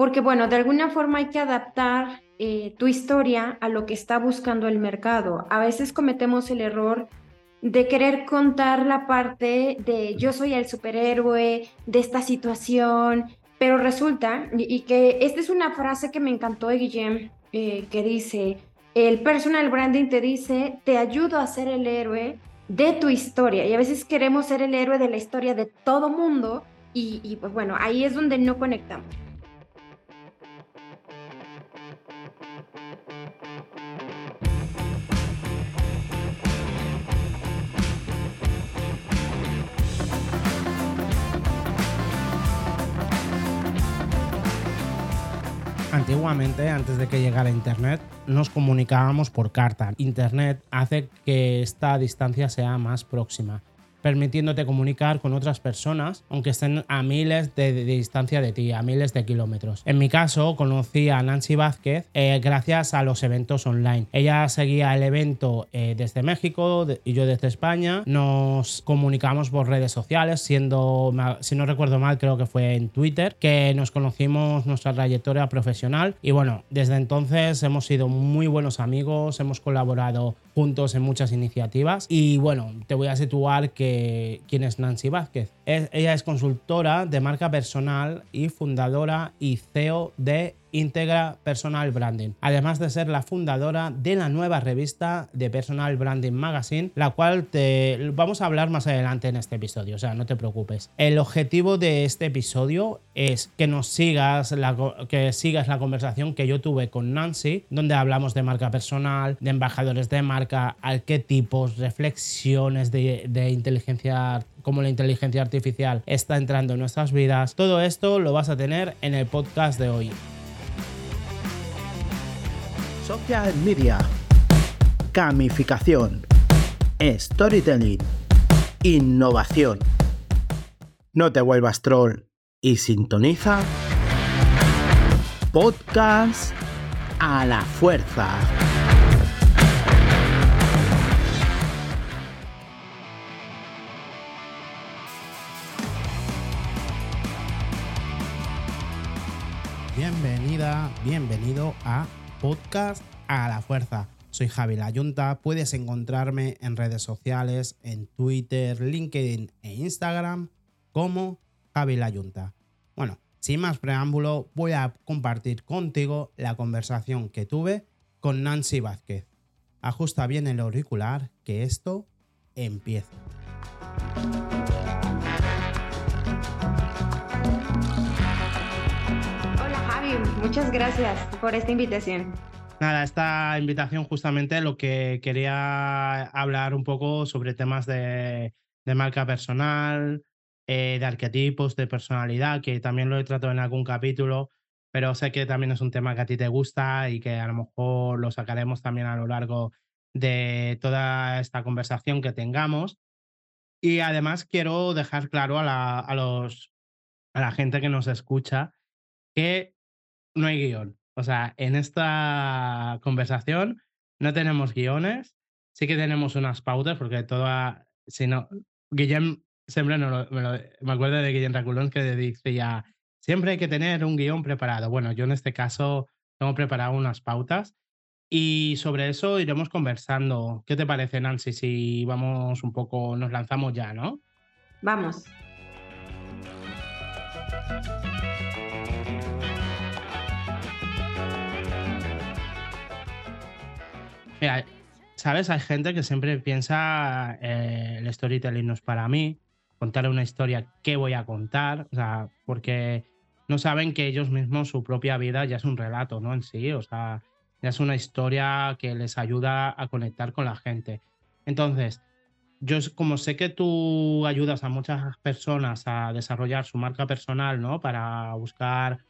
porque bueno, de alguna forma hay que adaptar eh, tu historia a lo que está buscando el mercado. A veces cometemos el error de querer contar la parte de yo soy el superhéroe de esta situación, pero resulta, y, que esta es una frase que me encantó de Guillem, eh, que dice, el personal branding te dice, te ayudo a ser el héroe de tu historia, y a veces queremos ser el héroe de la historia de todo mundo, y, y pues bueno, ahí es donde no conectamos. Antiguamente, antes de que llegara Internet, nos comunicábamos por carta. Internet hace que esta distancia sea más próxima permitiéndote comunicar con otras personas, aunque estén a miles de, distancia de ti, a miles de kilómetros. En mi caso, conocí a Nancy Vázquez eh, gracias a los eventos online. Ella seguía el evento eh, desde México y yo desde España. Nos comunicamos por redes sociales, siendo, si no recuerdo mal, creo que fue en Twitter, que nos conocimos nuestra trayectoria profesional. Y bueno, desde entonces hemos sido muy buenos amigos, hemos colaborado juntos en muchas iniciativas. Y bueno, te voy a situar que quién es Nancy Vázquez. Ella es consultora de marca personal y fundadora y CEO de Integra Personal Branding, además de ser la fundadora de la nueva revista de Personal Branding Magazine, la cual te vamos a hablar más adelante en este episodio, o sea, no te preocupes. El objetivo de este episodio es que nos sigas la, que sigas la conversación que yo tuve con Nancy, donde hablamos de marca personal, de embajadores de marca, arquetipos, reflexiones de, de inteligencia como la inteligencia artificial está entrando en nuestras vidas. Todo esto lo vas a tener en el podcast de hoy. Social media, gamificación, storytelling, innovación. No te vuelvas troll y sintoniza podcast a la fuerza. Bienvenido a podcast a la fuerza. Soy Javi Layunta, puedes encontrarme en redes sociales, en Twitter, LinkedIn e Instagram como Javi Layunta. Bueno, sin más preámbulo, voy a compartir contigo la conversación que tuve con Nancy Vázquez. Ajusta bien el auricular, que esto empieza. Muchas gracias por esta invitación. Nada, esta invitación justamente lo que quería hablar un poco sobre temas de, marca personal, eh, de arquetipos, de personalidad, que también lo he tratado en algún capítulo, pero sé que también es un tema que a ti te gusta y que a lo mejor lo sacaremos también a lo largo de toda esta conversación que tengamos. Y además quiero dejar claro a la, a los, a la gente que nos escucha que no hay guion. O sea, en esta conversación no tenemos guiones, sí que tenemos unas pautas, porque toda, si no, Guillem siempre me, acuerdo de Guillem Raculón que decía, siempre hay que tener un guion preparado. Bueno, yo en este caso tengo preparado unas pautas y sobre eso iremos conversando. ¿Qué te parece, Nancy, si vamos un poco, nos lanzamos ya, no? Vamos. Mira, ¿sabes? Hay gente que siempre piensa eh, el storytelling no es para mí, contar una historia, ¿qué voy a contar? O sea, porque no saben que ellos mismos, su propia vida ya es un relato, ¿no? En sí, o sea, ya es una historia que les ayuda a conectar con la gente. Entonces, yo como sé que tú ayudas a muchas personas a desarrollar su marca personal, ¿no? Para buscar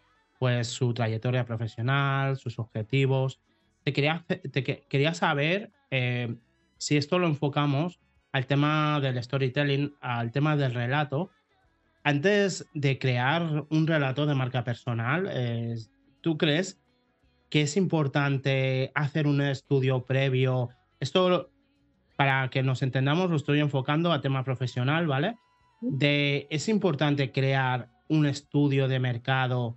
pues su trayectoria profesional, sus objetivos te quería, te quería saber eh, si esto lo enfocamos al tema del storytelling, al tema del relato. Antes de crear un relato de marca personal, eh, ¿tú crees que es importante hacer un estudio previo? Esto, para que nos entendamos, lo estoy enfocando a tema profesional, ¿vale? De, es importante crear un estudio de mercado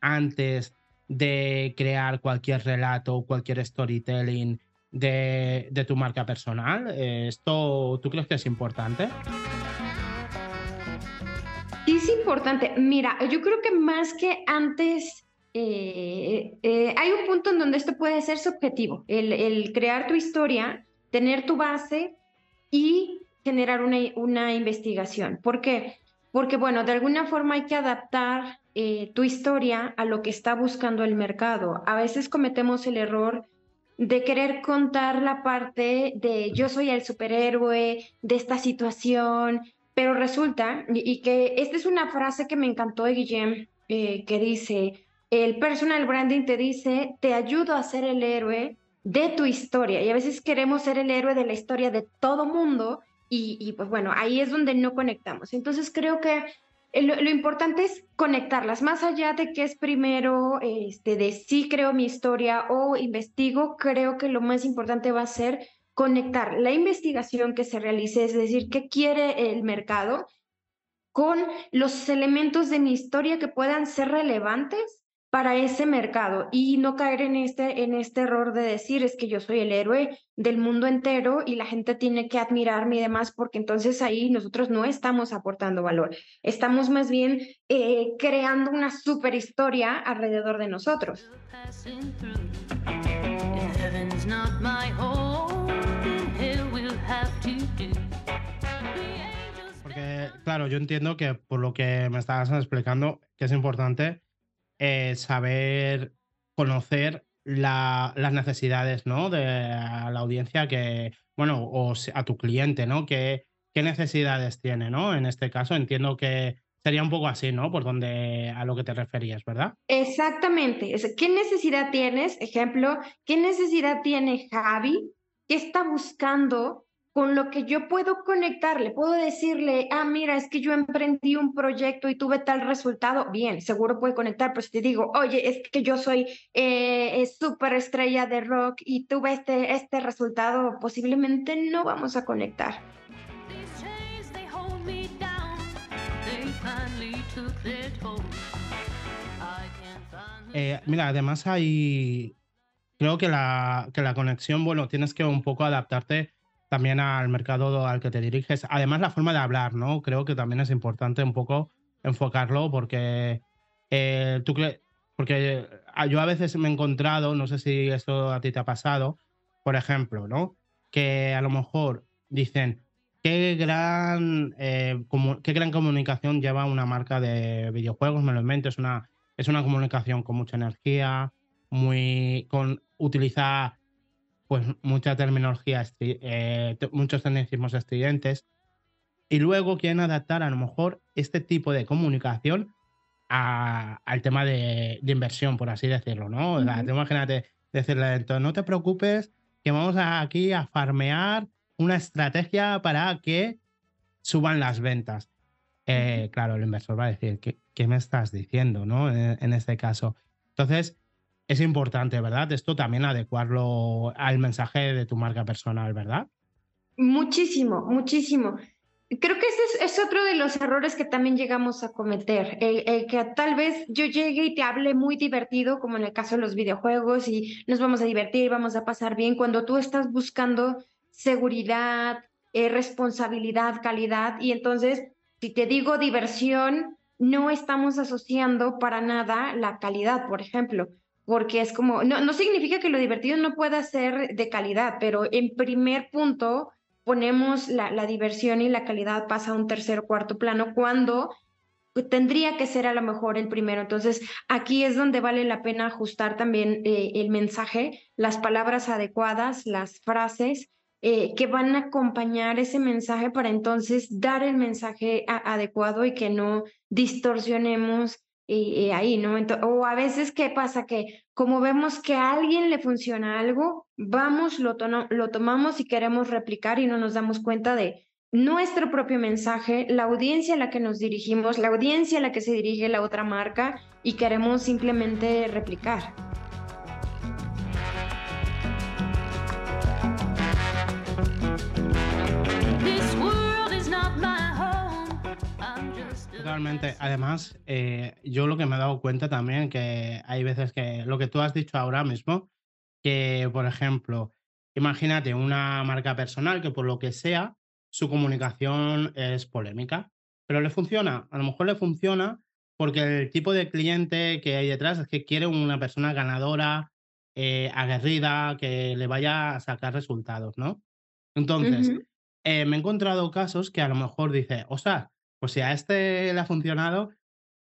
antes de crear cualquier relato, cualquier storytelling de, de tu marca personal? ¿Esto tú crees que es importante? Es importante. Mira, yo creo que más que antes, eh, eh, hay un punto en donde esto puede ser subjetivo, el, el, crear tu historia, tener tu base y generar una, una investigación. ¿Por qué? Porque, bueno, de alguna forma hay que adaptar eh, tu historia a lo que está buscando el mercado. A veces cometemos el error de querer contar la parte de yo soy el superhéroe de esta situación, pero resulta, y, que esta es una frase que me encantó de Guillem, eh, que dice, el personal branding te dice, te ayudo a ser el héroe de tu historia. Y a veces queremos ser el héroe de la historia de todo mundo y, pues bueno, ahí es donde no conectamos. Entonces creo que lo, lo, importante es conectarlas, más allá de que es primero, este, de sí creo mi historia o investigo, creo que lo más importante va a ser conectar la investigación que se realice, es decir, qué quiere el mercado, con los elementos de mi historia que puedan ser relevantes para ese mercado y no caer en este, en este error de decir es que yo soy el héroe del mundo entero y la gente tiene que admirarme y demás, porque entonces ahí nosotros no estamos aportando valor, estamos más bien eh, creando una super historia alrededor de nosotros. Porque, claro, yo entiendo que por lo que me estabas explicando, que es importante eh, saber conocer las necesidades, ¿no? De la audiencia que, bueno, o a tu cliente, ¿no? ¿Qué, necesidades tiene, ¿no? En este caso entiendo que sería un poco así, ¿no? Por donde a lo que te referías, ¿verdad? Exactamente. ¿Qué necesidad tienes? Ejemplo, ¿qué necesidad tiene Javi? ¿Qué está buscando? Con lo que yo puedo conectarle, puedo decirle, ah, mira, es que yo emprendí un proyecto y tuve tal resultado, bien, seguro puede conectar, pero si te digo, oye, es que yo soy eh, súper estrella de rock y tuve este, este resultado, posiblemente no vamos a conectar. Eh, mira, además hay, creo que la, que la conexión, bueno, tienes que un poco adaptarte también al mercado al que te diriges. Además, la forma de hablar, ¿no? Creo que también es importante un poco enfocarlo porque eh, tú porque ah, yo a veces me he encontrado, no sé si esto a ti te ha pasado, por ejemplo, ¿no? Que a lo mejor dicen, qué gran, eh, qué gran comunicación lleva una marca de videojuegos, me lo invento, es una, es una comunicación con mucha energía, muy, con, utiliza pues mucha terminología, eh, muchos tecnicismos estridentes, y luego quieren adaptar a lo mejor este tipo de comunicación al tema de, inversión, por así decirlo, ¿no? imagínate decirle, entonces no te preocupes, que vamos aquí a farmear una estrategia para que suban las ventas. Eh, claro, el inversor va a decir, ¿qué, qué me estás diciendo, no? en, este caso. Entonces, es importante, ¿verdad? Esto también adecuarlo al mensaje de tu marca personal, ¿verdad? Muchísimo, muchísimo. Creo que ese es, otro de los errores que también llegamos a cometer, el, que tal vez yo llegue y te hable muy divertido, como en el caso de los videojuegos, y nos vamos a divertir, vamos a pasar bien, cuando tú estás buscando seguridad, eh, responsabilidad, calidad, y entonces, si te digo diversión, no estamos asociando para nada la calidad, por ejemplo porque es como, no, no significa que lo divertido no pueda ser de calidad, pero en primer punto ponemos la, la diversión y la calidad pasa a un tercer o cuarto plano cuando tendría que ser a lo mejor el primero. Entonces, aquí es donde vale la pena ajustar también eh, el mensaje, las palabras adecuadas, las frases eh, que van a acompañar ese mensaje para entonces dar el mensaje adecuado y que no distorsionemos y, ahí, ¿no? o a veces, ¿qué pasa? Que como vemos que a alguien le funciona algo, vamos, lo, lo tomamos y queremos replicar y no nos damos cuenta de nuestro propio mensaje, la audiencia a la que nos dirigimos, la audiencia a la que se dirige la otra marca y queremos simplemente replicar. Totalmente. Además, eh, yo lo que me he dado cuenta también que hay veces que lo que tú has dicho ahora mismo, que por ejemplo, imagínate una marca personal que por lo que sea, su comunicación es polémica, pero le funciona. A lo mejor le funciona porque el tipo de cliente que hay detrás es que quiere una persona ganadora, eh, aguerrida, que le vaya a sacar resultados, ¿no? Entonces, eh, me he encontrado casos que a lo mejor dice, o sea, pues si a este le ha funcionado,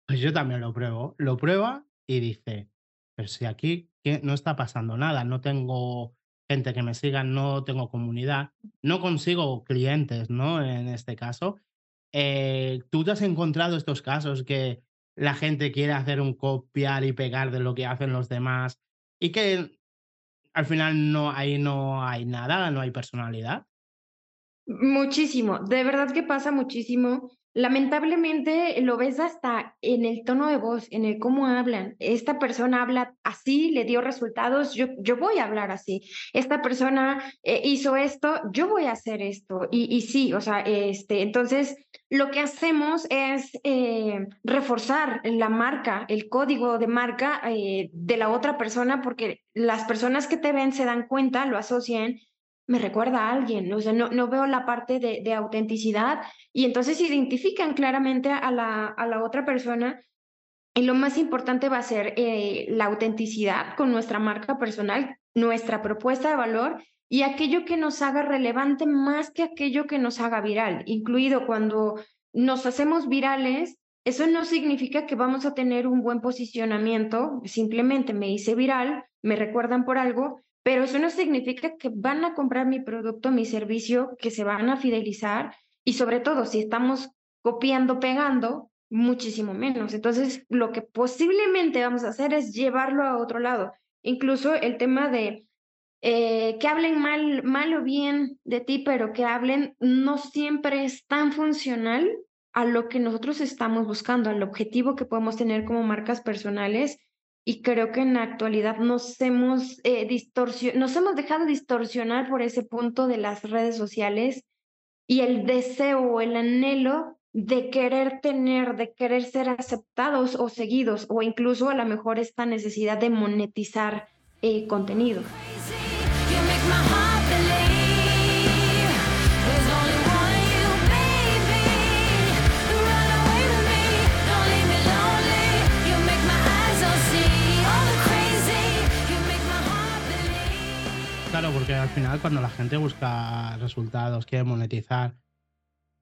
pues yo también lo pruebo. Lo prueba y dice, pero si aquí no está pasando nada, no tengo gente que me siga, no tengo comunidad, no consigo clientes, ¿no? En este caso. Eh, ¿tú te has encontrado estos casos que la gente quiere hacer un copiar y pegar de lo que hacen los demás y que al final no, ahí no hay nada, no hay personalidad? Muchísimo, de verdad que pasa muchísimo. Lamentablemente lo ves hasta en el tono de voz, en el cómo hablan. Esta persona habla así, le dio resultados, yo, yo voy a hablar así. Esta persona eh, hizo esto, yo voy a hacer esto. Y, y sí, o sea, este, entonces lo que hacemos es eh, reforzar la marca, el código de marca eh, de la otra persona, porque las personas que te ven se dan cuenta, lo asocian me recuerda a alguien, o sea, no, no veo la parte de, de autenticidad y entonces identifican claramente a la, a la otra persona y lo más importante va a ser eh, la autenticidad con nuestra marca personal, nuestra propuesta de valor y aquello que nos haga relevante más que aquello que nos haga viral, incluido cuando nos hacemos virales. Eso no significa que vamos a tener un buen posicionamiento, simplemente me hice viral, me recuerdan por algo, pero eso no significa que van a comprar mi producto, mi servicio, que se van a fidelizar y sobre todo si estamos copiando, pegando, muchísimo menos. Entonces, lo que posiblemente vamos a hacer es llevarlo a otro lado. Incluso el tema de eh, que hablen mal, mal o bien de ti, pero que hablen no siempre es tan funcional a lo que nosotros estamos buscando, al objetivo que podemos tener como marcas personales. Y creo que en la actualidad nos hemos, eh, nos hemos dejado distorsionar por ese punto de las redes sociales y el deseo o el anhelo de querer tener, de querer ser aceptados o seguidos, o incluso a lo mejor esta necesidad de monetizar eh, contenido. Claro, porque al final cuando la gente busca resultados, quiere monetizar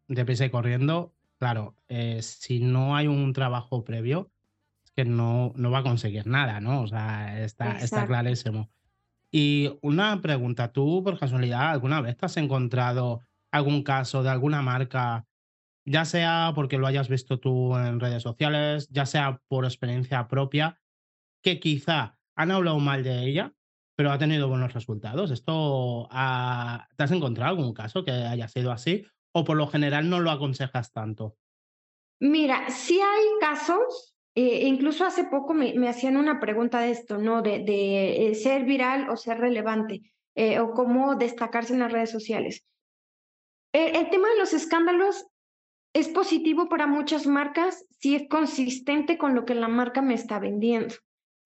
deprisa y corriendo, claro, eh, si no hay un trabajo previo, es que no, no va a conseguir nada, ¿no? O sea, está, está clarísimo. Y una pregunta, ¿tú por casualidad alguna vez te has encontrado algún caso de alguna marca, ya sea porque lo hayas visto tú en redes sociales, ya sea por experiencia propia, que quizá han hablado mal de ella, pero ha tenido buenos resultados? ¿Esto ha- te has encontrado algún caso que haya sido así? ¿O por lo general no lo aconsejas tanto? Mira, sí hay casos, eh, incluso hace poco me, me hacían una pregunta de esto, ¿no? De, de eh, ser viral o ser relevante, eh, o cómo destacarse en las redes sociales. El, el tema de los escándalos es positivo para muchas marcas si es consistente con lo que la marca me está vendiendo.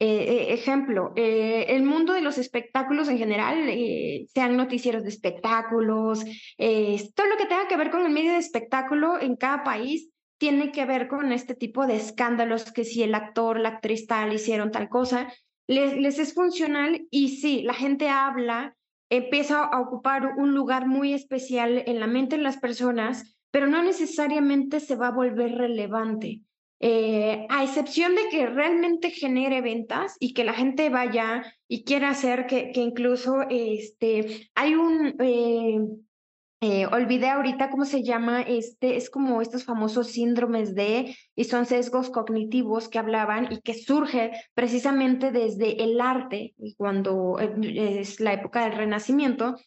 Eh, eh, ejemplo, eh, el mundo de los espectáculos en general, sean noticieros de espectáculos, todo lo que tenga que ver con el medio de espectáculo en cada país tiene que ver con este tipo de escándalos, que si el actor, la actriz tal hicieron tal cosa, les, les es funcional y sí, la gente habla, empieza a ocupar un lugar muy especial en la mente de las personas, pero no necesariamente se va a volver relevante. Eh, a excepción de que realmente genere ventas y que la gente vaya y quiera hacer que, que incluso este, hay un, eh, eh, olvidé ahorita cómo se llama, este, es como estos famosos síndromes de, y son sesgos cognitivos que hablaban y que surge precisamente desde el arte, y cuando es la época del Renacimiento,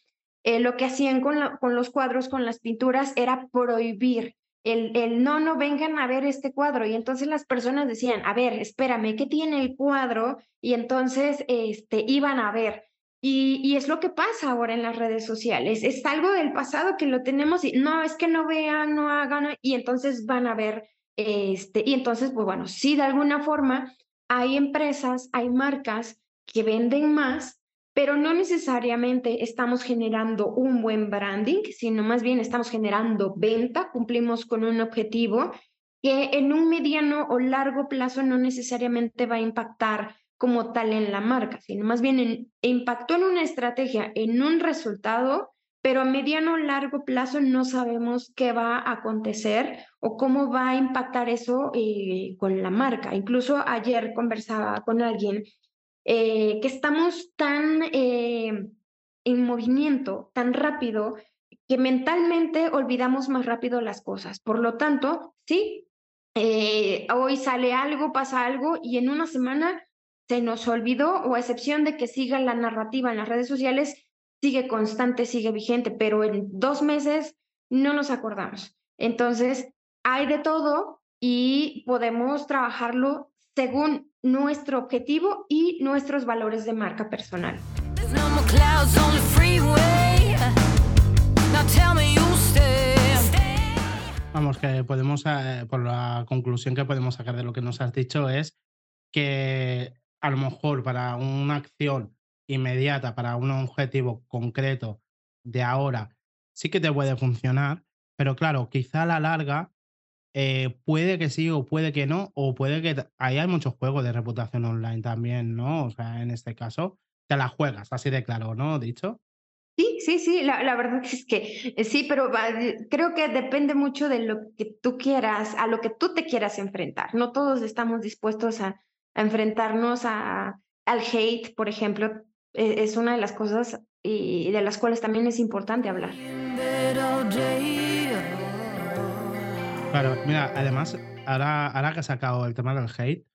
lo que hacían con los cuadros, con las pinturas, era prohibir. El, el no, no vengan a ver este cuadro. Y entonces las personas decían, a ver, espérame, ¿qué tiene el cuadro? Y entonces este, iban a ver. Y, y es lo que pasa ahora en las redes sociales. Es algo del pasado que lo tenemos y no, es que no vean, no hagan, y entonces van a ver Este, y entonces, pues bueno, sí, de alguna forma hay empresas, hay marcas que venden más, pero no necesariamente estamos generando un buen branding, sino más bien estamos generando venta, cumplimos con un objetivo que en un mediano o largo plazo no necesariamente va a impactar como tal en la marca, sino más bien en, impactó en una estrategia, en un resultado, pero a mediano o largo plazo no sabemos qué va a acontecer o cómo va a impactar eso eh, con la marca. Incluso ayer conversaba con alguien eh, que estamos tan eh, en movimiento, tan rápido, que mentalmente olvidamos más rápido las cosas. Por lo tanto, sí, eh, hoy sale algo, pasa algo y en una semana se nos olvidó, o a excepción de que siga la narrativa en las redes sociales, sigue constante, sigue vigente, pero en dos meses no nos acordamos. Entonces, hay de todo y podemos trabajarlo según nuestro objetivo y nuestros valores de marca personal. Vamos, que podemos, eh, por la conclusión que podemos sacar de lo que nos has dicho es que a lo mejor para una acción inmediata, para un objetivo concreto de ahora, sí que te puede funcionar, pero claro, quizá a la larga eh, puede que sí o puede que no, o puede que ahí hay muchos juegos de reputación online también, ¿no? O sea, en este caso, te la juegas, así de claro, ¿no? Dicho. Sí, sí, sí, la, la verdad es que eh, sí, pero de- creo que depende mucho de lo que tú quieras, a lo que tú te quieras enfrentar. No todos estamos dispuestos a, a enfrentarnos a, al hate, por ejemplo, eh, es una de las cosas y de las cuales también es importante hablar. Claro, mira, además, ahora, ahora que has sacado el tema del hate,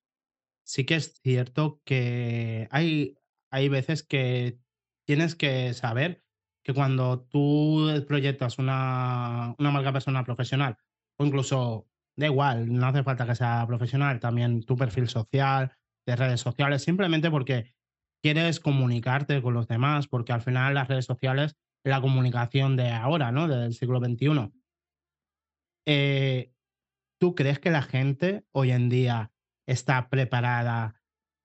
sí que es cierto que hay, hay veces que tienes que saber que cuando tú proyectas una, una marca personal profesional, o incluso, da igual, no hace falta que sea profesional, también tu perfil social, de redes sociales, simplemente porque quieres comunicarte con los demás, porque al final las redes sociales es la comunicación de ahora, ¿no? Del siglo XXI. Eh, ¿Tú crees que la gente hoy en día está preparada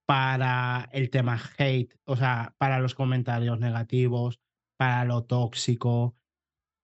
para el tema hate, o sea, para los comentarios negativos, para lo tóxico?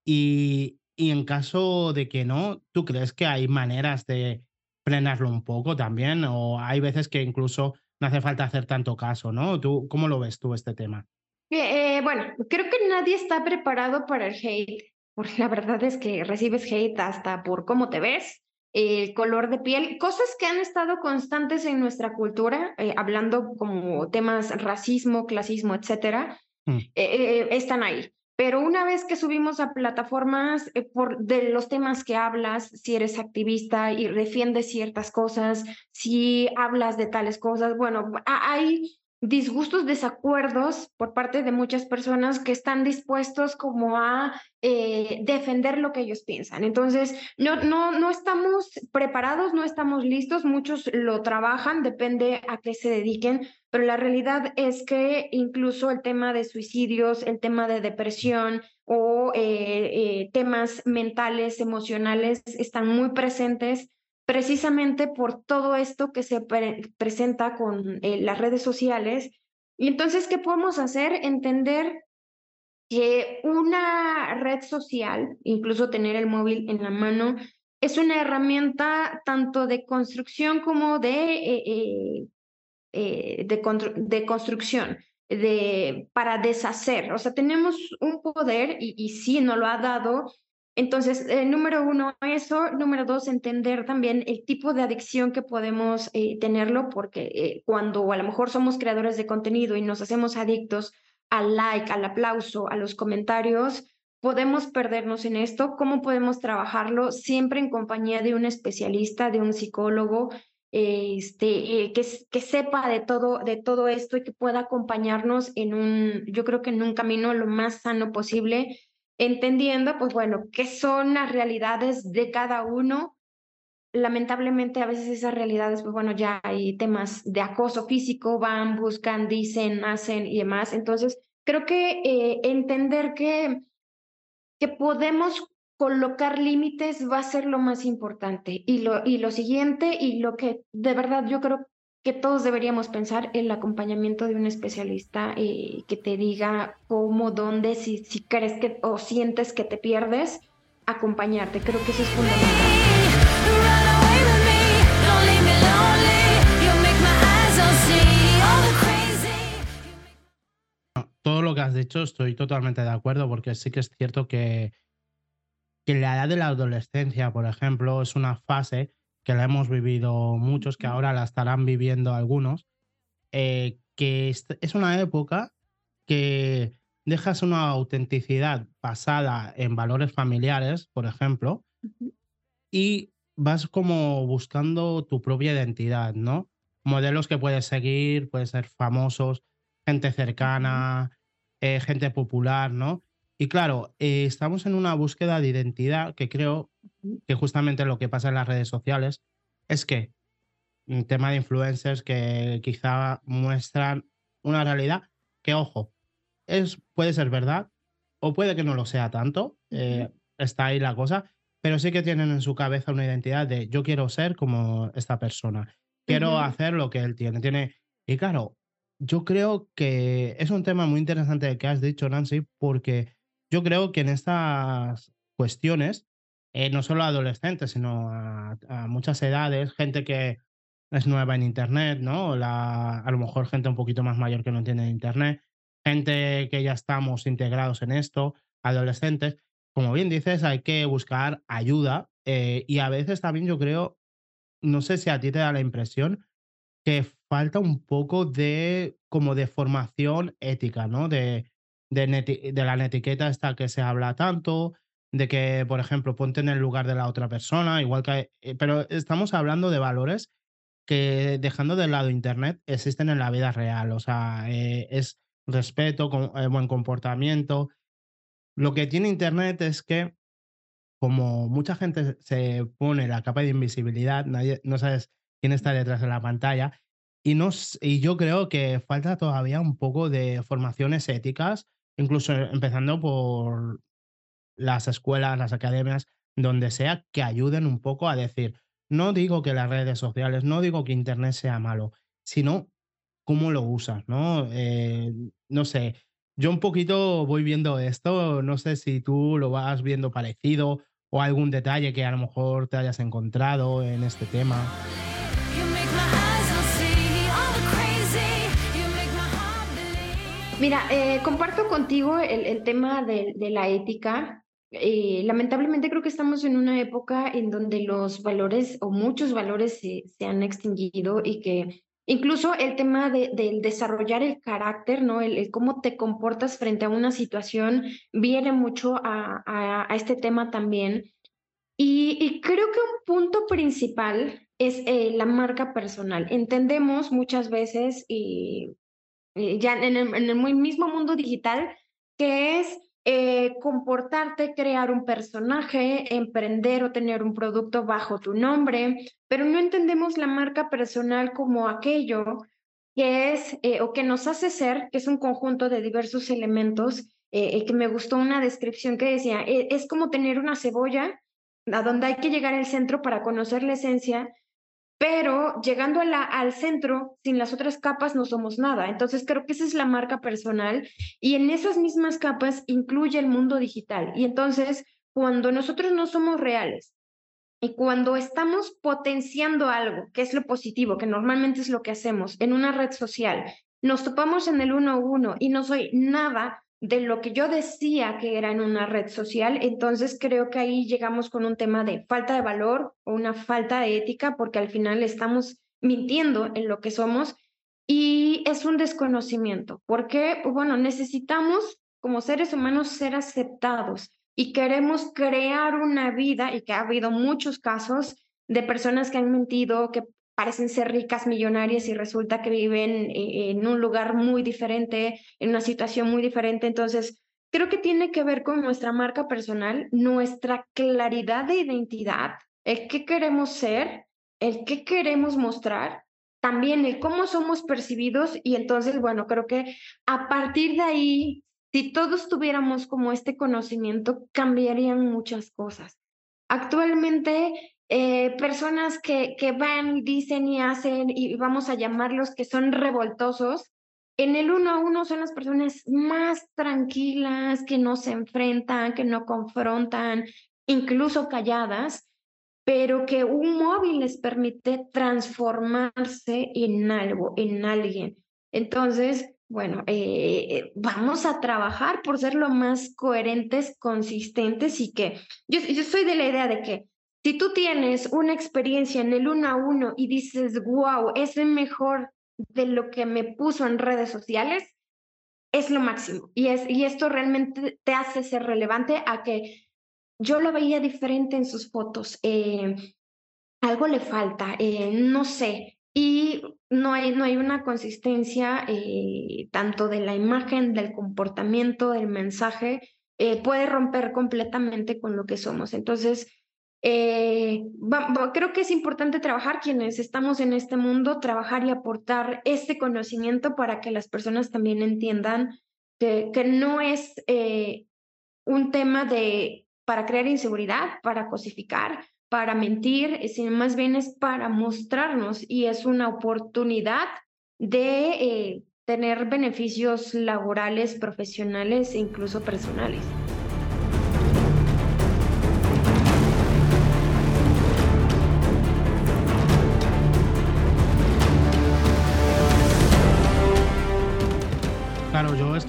Y, y en caso de que no, ¿tú crees que hay maneras de frenarlo un poco también? O hay veces que incluso no hace falta hacer tanto caso, ¿no? ¿Tú, ¿Cómo lo ves tú este tema? Eh, eh, bueno, creo que nadie está preparado para el hate, porque la verdad es que recibes hate hasta por cómo te ves, el color de piel, cosas que han estado constantes en nuestra cultura, eh, hablando como temas racismo, clasismo, etcétera, Mm. eh, eh, están ahí. Pero una vez que subimos a plataformas eh, por, de los temas que hablas, si eres activista y defiendes ciertas cosas, si hablas de tales cosas, bueno, ha- hay disgustos, desacuerdos por parte de muchas personas que están dispuestos como a eh, defender lo que ellos piensan. Entonces, no, no, no estamos preparados, no estamos listos, muchos lo trabajan, depende a qué se dediquen, pero la realidad es que incluso el tema de suicidios, el tema de depresión o eh, eh, temas mentales, emocionales, están muy presentes precisamente por todo esto que se pre- presenta con eh, las redes sociales. Y entonces, ¿qué podemos hacer? Entender que una red social, incluso tener el móvil en la mano, es una herramienta tanto de construcción como de, eh, eh, de construcción, de, para deshacer. O sea, tenemos un poder y, y sí nos lo ha dado. Entonces, eh, número uno, eso. Número dos, entender también el tipo de adicción que podemos eh, tenerlo, porque eh, cuando a lo mejor somos creadores de contenido y nos hacemos adictos al like, al aplauso, a los comentarios, podemos perdernos en esto. ¿Cómo podemos trabajarlo? Siempre en compañía de un especialista, de un psicólogo, este, eh, que, que sepa de todo, de todo esto y que pueda acompañarnos en un, yo creo que en un camino lo más sano posible, entendiendo, pues bueno, qué son las realidades de cada uno. Lamentablemente a veces esas realidades, pues bueno, ya hay temas de acoso físico, van, buscan, dicen, hacen y demás. Entonces, creo que eh, entender que, que podemos colocar límites va a ser lo más importante. Y lo, y lo siguiente, y lo que de verdad yo creo que todos deberíamos pensar, el acompañamiento de un especialista eh, que te diga cómo, dónde, si, si crees que o sientes que te pierdes, acompañarte. Creo que eso es fundamental. Todo lo que has dicho estoy totalmente de acuerdo porque sí que es cierto que, que la edad de la adolescencia, por ejemplo, es una fase que la hemos vivido muchos, que ahora la estarán viviendo algunos, eh, que es, una época que dejas una autenticidad basada en valores familiares, por ejemplo, y vas como buscando tu propia identidad, ¿no? Modelos que puedes seguir, pueden ser famosos, gente cercana, eh, gente popular, ¿no? Y claro, eh, estamos en una búsqueda de identidad que creo. Que justamente lo que pasa en las redes sociales es que un tema de influencers que quizá muestran una realidad que, ojo, es, puede ser verdad o puede que no lo sea tanto, eh, está ahí la cosa, pero sí que tienen en su cabeza una identidad de yo quiero ser como esta persona, quiero hacer lo que él tiene, tiene, y claro, yo creo que es un tema muy interesante que has dicho, Nancy, porque yo creo que en estas cuestiones, eh, no solo a adolescentes, sino a, a muchas edades, gente que es nueva en Internet, ¿no? La, a lo mejor gente un poquito más mayor que no entiende Internet, gente que ya estamos integrados en esto, adolescentes. Como bien dices, hay que buscar ayuda eh, y a veces también yo creo, no sé si a ti te da la impresión, que falta un poco de como de formación ética, ¿no? De, de, de la netiqueta esta que se habla tanto, de que, por ejemplo, ponte en el lugar de la otra persona, igual que... eh, pero estamos hablando de valores que, dejando de lado Internet, existen en la vida real. O sea, eh, es respeto, con- eh, buen comportamiento. Lo que tiene Internet es que como mucha gente se pone la capa de invisibilidad, nadie, no sabes quién está detrás de la pantalla. Y, no, y yo creo que falta todavía un poco de formaciones éticas, incluso empezando por las escuelas, las academias, donde sea, que ayuden un poco a decir, no digo que las redes sociales, no digo que Internet sea malo, sino cómo lo usas, ¿no? Eh, no sé, yo un poquito voy viendo esto, no sé si tú lo vas viendo parecido o algún detalle que a lo mejor te hayas encontrado en este tema. Mira, eh, comparto contigo el, el tema de, de la ética. Eh, lamentablemente creo que estamos en una época en donde los valores o muchos valores se, han extinguido y que incluso el tema de, del desarrollar el carácter, ¿no? El, cómo te comportas frente a una situación viene mucho a, este tema también. Y, creo que un punto principal es eh, la marca personal. Entendemos muchas veces y ya en el, en el mismo mundo digital, que es eh, comportarte, crear un personaje, emprender o tener un producto bajo tu nombre, pero no entendemos la marca personal como aquello que es eh, o que nos hace ser, que es un conjunto de diversos elementos, eh, que me gustó una descripción que decía, "Eh, es como tener una cebolla a donde hay que llegar al centro para conocer la esencia, pero llegando al centro, sin las otras capas no somos nada. Entonces creo que esa es la marca personal y en esas mismas capas incluye el mundo digital. Y entonces, cuando nosotros no somos reales y cuando estamos potenciando algo, que es lo positivo, que normalmente es lo que hacemos en una red social, nos topamos en el uno a uno y no soy nada de lo que yo decía que era en una red social, entonces creo que ahí llegamos con un tema de falta de valor o una falta de ética, porque al final estamos mintiendo en lo que somos y es un desconocimiento, porque, bueno, necesitamos como seres humanos ser aceptados y queremos crear una vida y que ha habido muchos casos de personas que han mentido, que parecen ser ricas, millonarias y resulta que viven eh, en un lugar muy diferente, en una situación muy diferente. Entonces, creo que tiene que ver con nuestra marca personal, nuestra claridad de identidad, el qué queremos ser, el qué queremos mostrar, también el cómo somos percibidos y entonces, bueno, creo que a partir de ahí si todos tuviéramos como este conocimiento, cambiarían muchas cosas. Actualmente, eh, personas que, que van y dicen y hacen, y vamos a llamarlos que son revoltosos, en el uno a uno son las personas más tranquilas, que no se enfrentan, que no confrontan, incluso calladas, pero que un móvil les permite transformarse en algo, en alguien. Entonces, bueno, eh, vamos a trabajar por ser lo más coherentes, consistentes y que yo, yo soy de la idea de que si tú tienes una experiencia en el uno a uno y dices, wow, es mejor de lo que me puso en redes sociales, es lo máximo. Y, es, y esto realmente te hace ser relevante a que yo lo veía diferente en sus fotos. eh, algo le falta, eh, no sé. Y no hay, no hay una consistencia eh, tanto de la imagen, del comportamiento, del mensaje, puede romper completamente con lo que somos. Entonces, eh, creo que es importante trabajar quienes estamos en este mundo, trabajar y aportar este conocimiento para que las personas también entiendan que, no es eh, un tema de para crear inseguridad, para cosificar, para mentir, sino más bien es para mostrarnos y es una oportunidad de eh, tener beneficios laborales, profesionales e incluso personales.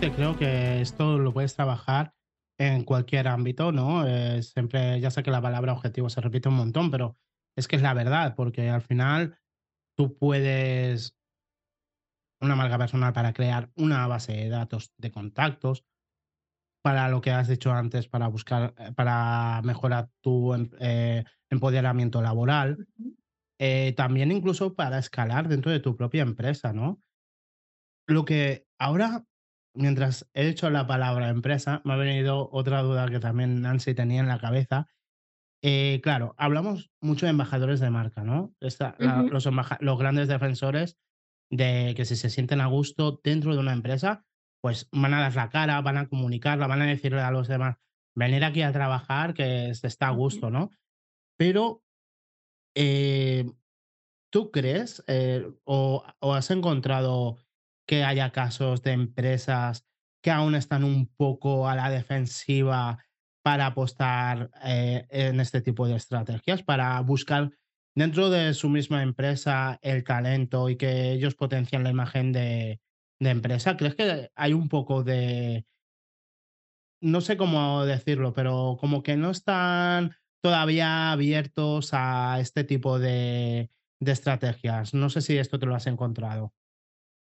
Que creo que esto lo puedes trabajar en cualquier ámbito, ¿no? Eh, siempre, ya sé que la palabra objetivo se repite un montón, pero es que es la verdad, porque al final tú puedes una marca personal para crear una base de datos de contactos, para lo que has dicho antes, para buscar, eh, para mejorar tu em- eh, empoderamiento laboral, eh, también incluso para escalar dentro de tu propia empresa, ¿no? Lo que ahora, mientras he dicho la palabra empresa, me ha venido otra duda que también Nancy tenía en la cabeza. Eh, claro, hablamos mucho de embajadores de marca, ¿no? Esta- la- Ujú. los, grandes defensores de que si se sienten a gusto dentro de una empresa, pues van a dar la cara, van a comunicarla, van a decirle a los demás, venir aquí a trabajar, que se está a gusto, ¿no? Pero, eh, ¿tú crees eh, o, o has encontrado que haya casos de empresas que aún están un poco a la defensiva para apostar eh, en este tipo de estrategias, para buscar dentro de su misma empresa el talento y que ellos potencien la imagen de, empresa? ¿Crees que hay un poco de, no sé cómo decirlo, pero como que no están todavía abiertos a este tipo de estrategias? No sé si esto te lo has encontrado.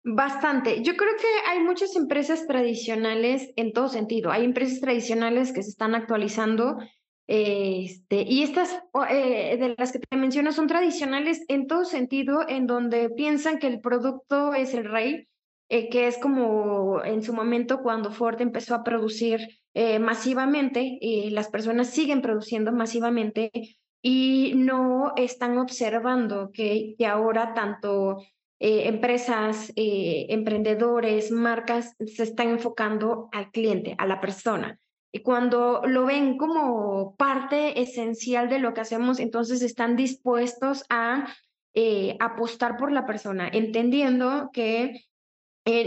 Bastante. Yo creo que hay muchas empresas tradicionales en todo sentido. Hay empresas tradicionales que se están actualizando, este, y estas eh, de las que te menciono son tradicionales en todo sentido, en donde piensan que el producto es el rey, eh, que es como en su momento cuando Ford empezó a producir eh, masivamente, y las personas siguen produciendo masivamente y no están observando que ahora tanto eh, empresas, eh, emprendedores, marcas se están enfocando al cliente, a la persona. Y cuando lo ven como parte esencial de lo que hacemos, entonces están dispuestos a eh, apostar por la persona, entendiendo que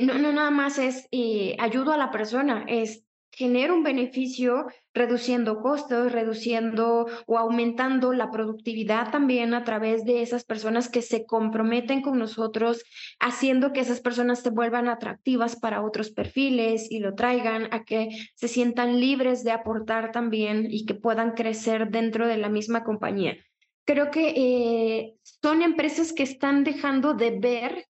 no, no nada más es eh, ayudo a la persona, es genero un beneficio reduciendo costos, reduciendo o aumentando la productividad también a través de esas personas que se comprometen con nosotros, haciendo que esas personas se vuelvan atractivas para otros perfiles y lo traigan a que se sientan libres de aportar también y que puedan crecer dentro de la misma compañía. Creo que eh, son empresas que están dejando de ver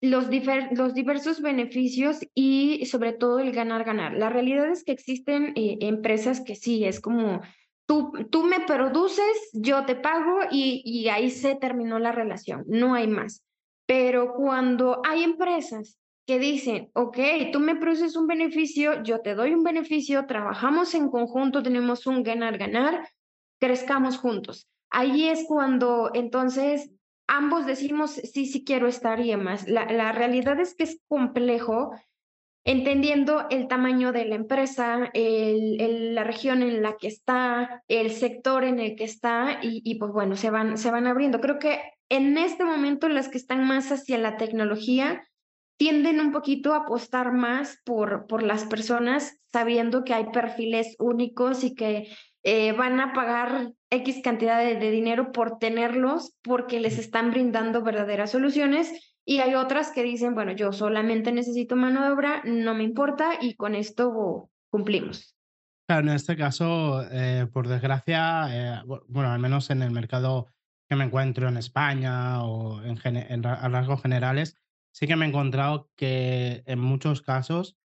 los, diversos beneficios y sobre todo el ganar-ganar. La realidad es que existen eh, empresas que sí, es como tú, tú me produces, yo te pago y, y ahí se terminó la relación, no hay más. Pero cuando hay empresas que dicen, ok, tú me produces un beneficio, yo te doy un beneficio, trabajamos en conjunto, tenemos un ganar-ganar, crezcamos juntos. Ahí es cuando entonces ambos decimos, sí, sí quiero estar y demás. La, la realidad es que es complejo entendiendo el tamaño de la empresa, el- el- la región en la que está, el sector en el que está y, y, pues bueno, se van, se van abriendo. Creo que en este momento las que están más hacia la tecnología tienden un poquito a apostar más por, por las personas, sabiendo que hay perfiles únicos y que eh, van a pagar X cantidad de, de dinero por tenerlos porque les están brindando verdaderas soluciones. Y hay otras que dicen, bueno, yo solamente necesito mano de obra, no me importa y con esto cumplimos. Claro, en este caso, eh, por desgracia, eh, bu- bueno, al menos en el mercado que me encuentro en España o en, en a rasgos generales, sí que me he encontrado que en muchos casos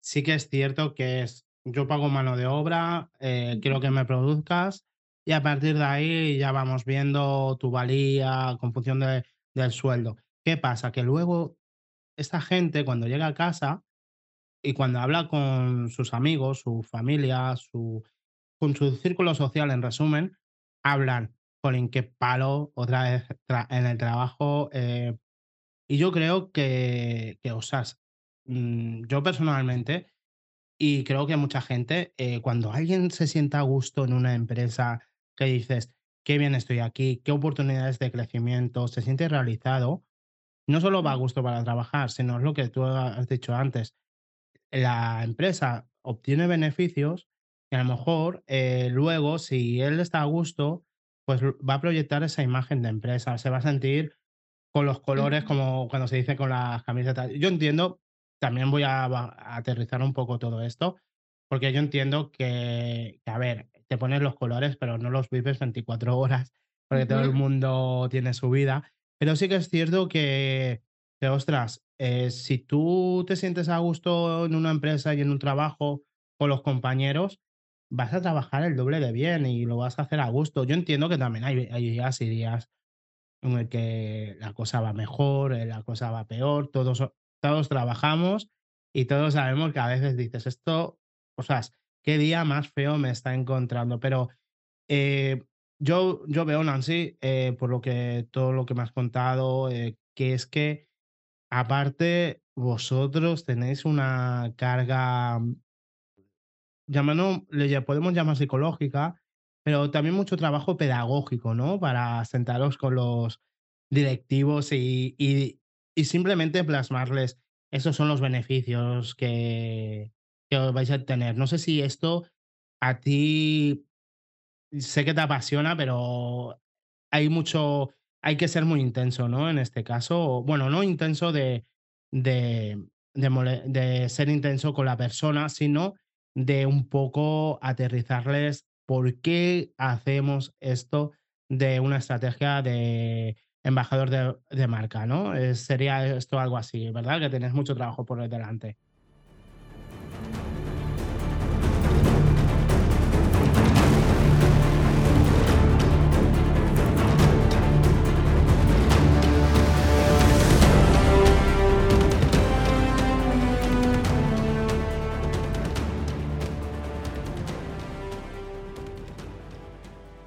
sí que es cierto que es, yo pago mano de obra, eh, quiero que me produzcas y a partir de ahí ya vamos viendo tu valía con función de- del sueldo. ¿Qué pasa? Que luego esta gente cuando llega a casa y cuando habla con sus amigos, su familia, su, con su círculo social, en resumen, hablan, Colin, qué palo otra vez en el trabajo. eh, y yo creo que, que osas, mm, yo personalmente, y creo que mucha gente, eh, cuando alguien se sienta a gusto en una empresa, que dices, qué bien estoy aquí, qué oportunidades de crecimiento, se siente realizado, no solo va a gusto para trabajar, sino es lo que tú has dicho antes, la empresa obtiene beneficios y a lo mejor eh, luego, si él está a gusto, pues va a proyectar esa imagen de empresa, se va a sentir con los colores, como cuando se dice con las camisetas. Yo entiendo, también voy a, aterrizar un poco todo esto, porque yo entiendo que, que, a ver, te pones los colores, pero no los vives 24 horas, porque todo el mundo tiene su vida. Pero sí que es cierto que, que ostras, eh, si tú te sientes a gusto en una empresa y en un trabajo con los compañeros, vas a trabajar el doble de bien y lo vas a hacer a gusto. Yo entiendo que también hay, hay días y días en el que la cosa va mejor, eh, la cosa va peor, todos, todos trabajamos y todos sabemos que a veces dices esto, sea, qué día más feo me está encontrando, pero eh, yo, yo veo, Nancy, eh, por lo que todo lo que me has contado, eh, que es que aparte vosotros tenéis una carga llamarlo, le lla- podemos llamar psicológica, pero también mucho trabajo pedagógico, ¿no? Para sentaros con los directivos y- y simplemente plasmarles, esos son los beneficios que, que vais a tener. No sé si esto a ti sé que te apasiona, pero hay mucho, hay que ser muy intenso, ¿no? En este caso, bueno, no intenso de, de, de, de ser intenso con la persona, sino de un poco aterrizarles por qué hacemos esto de una estrategia de embajador de, de marca, ¿no? Eh, sería esto algo así, ¿verdad? Que tenés mucho trabajo por delante.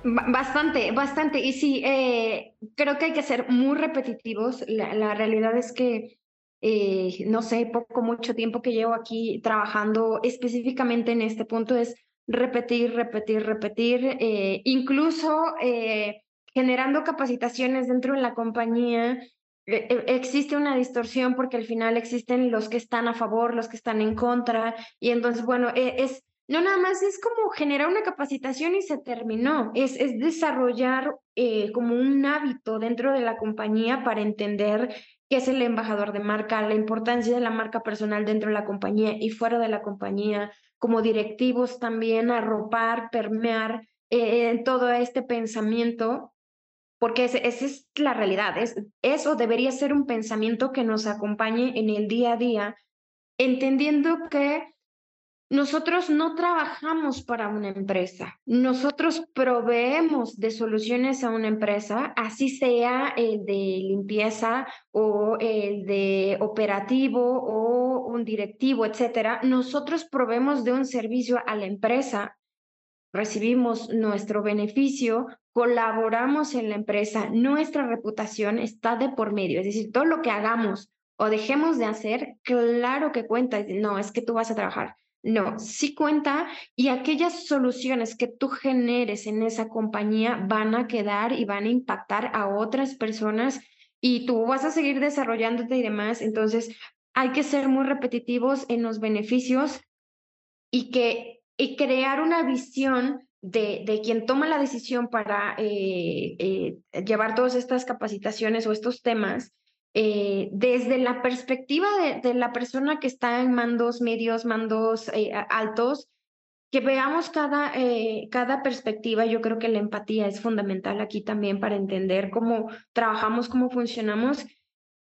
Bastante, bastante. Y sí, eh, creo que hay que ser muy repetitivos. La, realidad es que, eh, no sé, poco, mucho tiempo que llevo aquí trabajando específicamente en este punto es repetir, repetir, repetir, eh, incluso generando capacitaciones dentro de la compañía. eh, eh, Existe una distorsión porque al final existen los que están a favor, los que están en contra, y entonces, bueno, eh, es no, nada más es como generar una capacitación y se terminó. Es, es desarrollar eh, como un hábito dentro de la compañía para entender qué es el embajador de marca, la importancia de la marca personal dentro de la compañía y fuera de la compañía, como directivos también, arropar, permear eh, todo este pensamiento, porque esa es la realidad. Es, eso debería ser un pensamiento que nos acompañe en el día a día, entendiendo que nosotros no trabajamos para una empresa, nosotros proveemos de soluciones a una empresa, así sea el de limpieza o el de operativo o un directivo, etcétera. Nosotros proveemos de un servicio a la empresa, recibimos nuestro beneficio, colaboramos en la empresa, nuestra reputación está de por medio, es decir, todo lo que hagamos o dejemos de hacer, claro que cuenta. No, es que tú vas a trabajar. No, sí cuenta y aquellas soluciones que tú generes en esa compañía van a quedar y van a impactar a otras personas y tú vas a seguir desarrollándote y demás. Entonces, hay que ser muy repetitivos en los beneficios y que y crear una visión de, de quien toma la decisión para eh, eh, llevar todas estas capacitaciones o estos temas eh, desde la perspectiva de, la persona que está en mandos medios, mandos eh, altos, que veamos cada, eh, cada perspectiva. Yo creo que la empatía es fundamental aquí también para entender cómo trabajamos, cómo funcionamos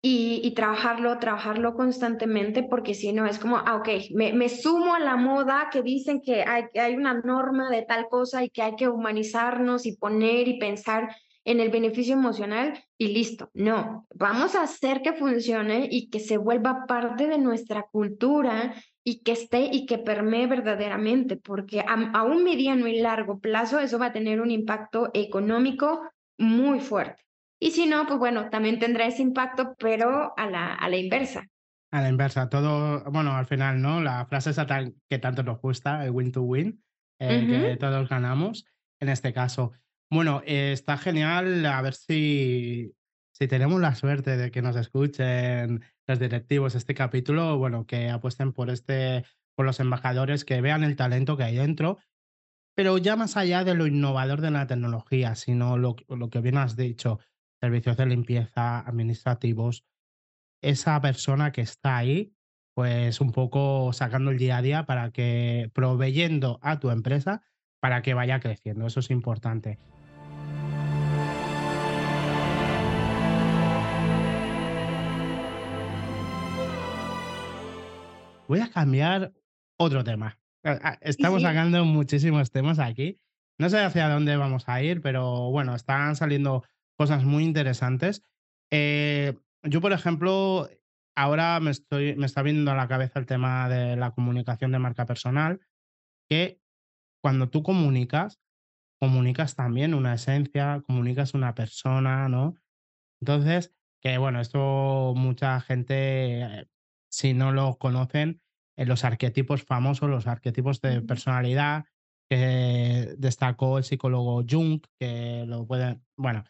y, trabajarlo, trabajarlo constantemente, porque si no es como, ah, ok, me, me, sumo a la moda que dicen que hay, hay una norma de tal cosa y que hay que humanizarnos y poner y pensar en el beneficio emocional y listo. No, vamos a hacer que funcione y que se vuelva parte de nuestra cultura y que esté y que permee verdaderamente, porque a, a un mediano y largo plazo eso va a tener un impacto económico muy fuerte. Y si no, pues bueno, también tendrá ese impacto, pero a la, a la inversa. A la inversa, todo, bueno, al final, ¿no? La frase esa tan, que tanto nos gusta, el win to win, eh, uh -huh. que todos ganamos, en este caso. Bueno, eh, está genial, a ver si, si tenemos la suerte de que nos escuchen los directivos este capítulo, bueno, que apuesten por este, por los embajadores, que vean el talento que hay dentro, pero ya más allá de lo innovador de la tecnología, sino lo, lo que bien has dicho, servicios de limpieza, administrativos, esa persona que está ahí, pues un poco sacando el día a día para que, proveyendo a tu empresa para que vaya creciendo. Eso es importante. Voy a cambiar otro tema. Estamos sí, sí. sacando muchísimos temas aquí. No sé hacia dónde vamos a ir, pero bueno, están saliendo cosas muy interesantes. Eh, yo, por ejemplo, ahora me, estoy, me está viendo a la cabeza el tema de la comunicación de marca personal, que cuando tú comunicas, comunicas también una esencia, comunicas una persona, ¿no? Entonces, que bueno, esto mucha gente, eh, si no lo conocen, eh, los arquetipos famosos, los arquetipos de personalidad, que destacó el psicólogo Jung, que lo pueden, bueno,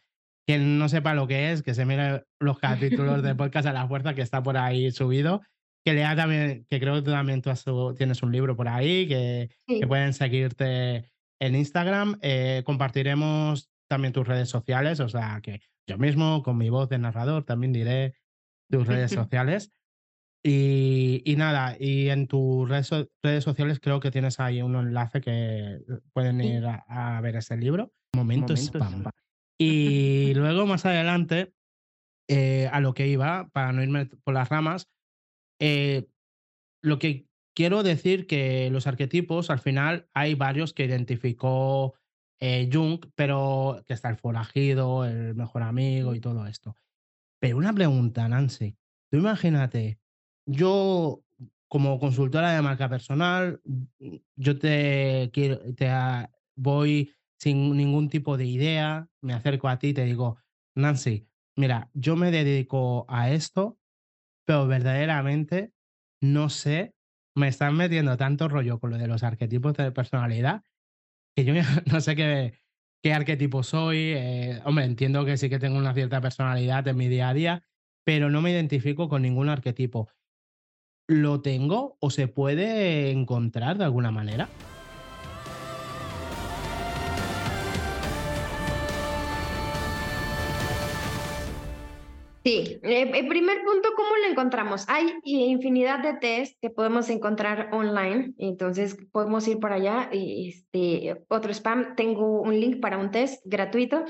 quien no sepa lo que es, que se mire los capítulos de podcast a la fuerza que está por ahí subido, que lea también, que creo que también tú has, tienes un libro por ahí, que, sí. que pueden seguirte en Instagram. Eh, compartiremos también tus redes sociales, o sea que yo mismo con mi voz de narrador también diré tus redes sociales. Y, y, nada, y en tus redes, redes, sociales creo que tienes ahí un enlace que pueden ir a, a ver ese libro. Momento, Momento spam. spam. Y luego más adelante, eh, a lo que iba, para no irme por las ramas, eh, lo que quiero decir que los arquetipos, al final hay varios que identificó eh, Jung, pero que está el forajido, el mejor amigo y todo esto. Pero una pregunta, Nancy, tú imagínate, yo como consultora de marca personal, yo te quiero, te voy sin ningún tipo de idea, me acerco a ti y te digo, Nancy, mira, yo me dedico a esto, pero verdaderamente no sé, me están metiendo tanto rollo con lo de los arquetipos de personalidad que yo no sé qué, qué arquetipo soy. Eh, hombre, entiendo que sí que tengo una cierta personalidad en mi día a día, pero no me identifico con ningún arquetipo. ¿Lo tengo o se puede encontrar de alguna manera? Sí, eh, el primer punto, ¿cómo lo encontramos? Hay infinidad de test que podemos encontrar online, entonces podemos ir por allá. Este, otro spam, tengo un link para un test gratuito,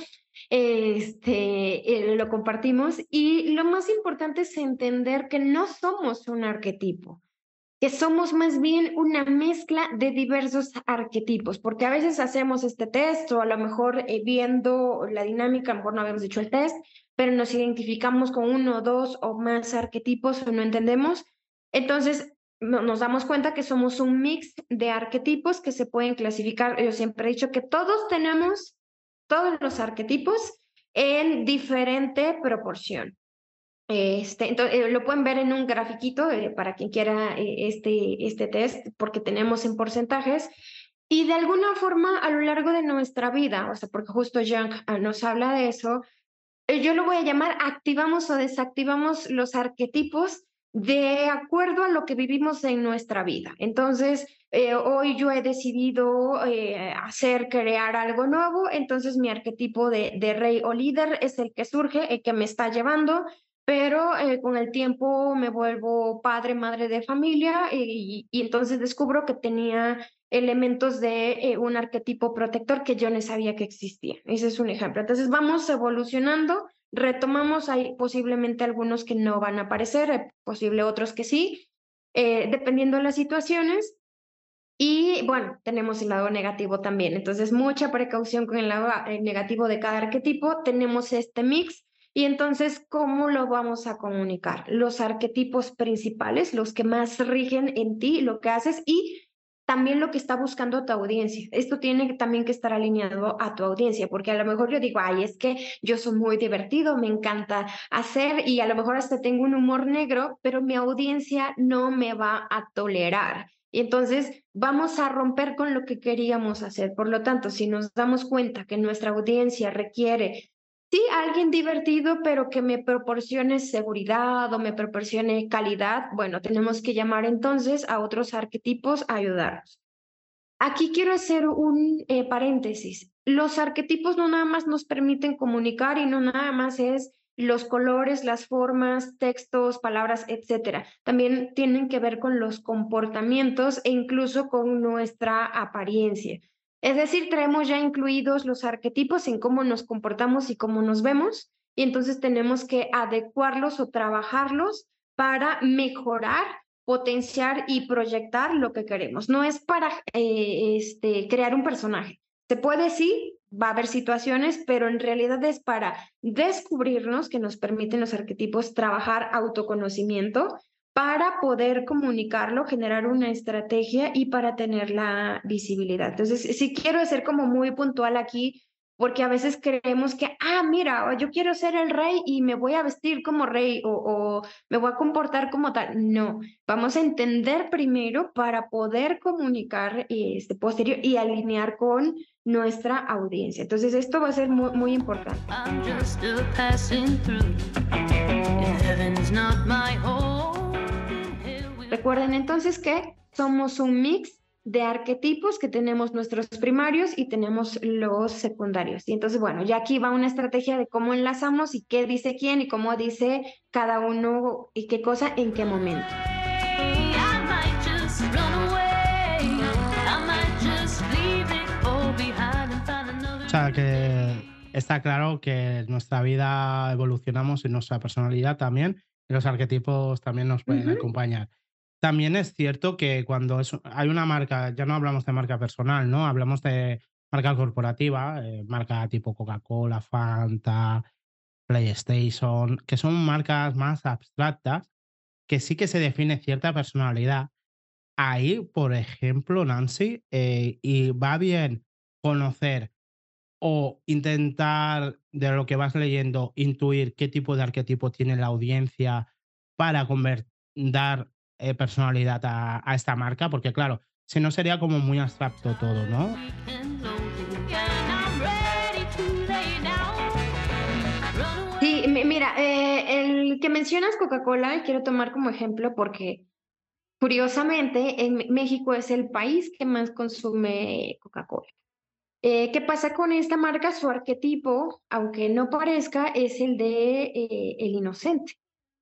este, eh, lo compartimos y lo más importante es entender que no somos un arquetipo, que somos más bien una mezcla de diversos arquetipos, porque a veces hacemos este test o a lo mejor eh, viendo la dinámica, a lo mejor no habíamos hecho el test, pero nos identificamos con uno, dos o más arquetipos o no entendemos, entonces nos damos cuenta que somos un mix de arquetipos que se pueden clasificar. Yo siempre he dicho que todos tenemos todos los arquetipos en diferente proporción. Este, entonces, lo pueden ver en un grafiquito eh, para quien quiera eh, este, este test, porque tenemos en porcentajes. Y de alguna forma, a lo largo de nuestra vida, o sea, porque justo Jung ah, nos habla de eso, eh, yo lo voy a llamar activamos o desactivamos los arquetipos de acuerdo a lo que vivimos en nuestra vida. Entonces, eh, hoy yo he decidido eh, hacer, crear algo nuevo, entonces mi arquetipo de, rey o líder es el que surge, el que me está llevando, pero eh, con el tiempo me vuelvo padre, madre de familia y, y entonces descubro que tenía elementos de un arquetipo protector que yo no sabía que existía. Ese es un ejemplo. Entonces vamos evolucionando, retomamos, hay posiblemente algunos que no van a aparecer, hay posible otros que sí, eh, dependiendo de las situaciones. Y bueno, tenemos el lado negativo también. Entonces, mucha precaución con el lado eh, negativo de cada arquetipo. Tenemos este mix y entonces, ¿cómo lo vamos a comunicar? Los arquetipos principales, los que más rigen en ti, lo que haces y también lo que está buscando tu audiencia. Esto tiene también que estar alineado a tu audiencia, porque a lo mejor yo digo, ay, es que yo soy muy divertido, me encanta hacer y a lo mejor hasta tengo un humor negro, pero mi audiencia no me va a tolerar. Y entonces vamos a romper con lo que queríamos hacer. Por lo tanto, si nos damos cuenta que nuestra audiencia requiere sí, alguien divertido, pero que me proporcione seguridad o me proporcione calidad, bueno, tenemos que llamar entonces a otros arquetipos a ayudarnos. Aquí quiero hacer un eh, paréntesis. Los arquetipos no nada más nos permiten comunicar y no nada más es los colores, las formas, textos, palabras, etcétera. También tienen que ver con los comportamientos e incluso con nuestra apariencia. Es decir, traemos ya incluidos los arquetipos en cómo nos comportamos y cómo nos vemos, y entonces tenemos que adecuarlos o trabajarlos para mejorar, potenciar y proyectar lo que queremos. No es para eh, este, crear un personaje. Se puede sí, va a haber situaciones, pero en realidad es para descubrirnos que nos permiten los arquetipos trabajar autoconocimiento, para poder comunicarlo, generar una estrategia y para tener la visibilidad. Entonces, sí quiero ser como muy puntual aquí, porque a veces creemos que, ah, mira, yo quiero ser el rey y me voy a vestir como rey o, o, me voy a comportar como tal. No, vamos a entender primero para poder comunicar este posterior y alinear con nuestra audiencia. Entonces, esto va a ser muy, muy importante. Recuerden entonces que somos un mix de arquetipos que tenemos nuestros primarios y tenemos los secundarios. Y entonces, bueno, ya aquí va una estrategia de cómo enlazamos y qué dice quién y cómo dice cada uno y qué cosa en qué momento. O sea, que está claro que en nuestra vida evolucionamos en nuestra personalidad también y los arquetipos también nos pueden uh -huh. acompañar. También es cierto que cuando hay una marca, ya no hablamos de marca personal, ¿no? Hablamos de marca corporativa, eh, marca tipo Coca-Cola, Fanta, PlayStation, que son marcas más abstractas, que sí que se define cierta personalidad. Ahí, por ejemplo, Nancy, eh, y va bien conocer o intentar, de lo que vas leyendo, intuir qué tipo de arquetipo tiene la audiencia para dar eh, personalidad a, a, esta marca, porque claro, si no sería como muy abstracto todo, ¿no? Sí, mira, eh, el que mencionas Coca-Cola, quiero tomar como ejemplo porque curiosamente en México es el país que más consume Coca-Cola. Eh, ¿Qué pasa con esta marca? Su arquetipo, aunque no parezca, es el de eh, el inocente.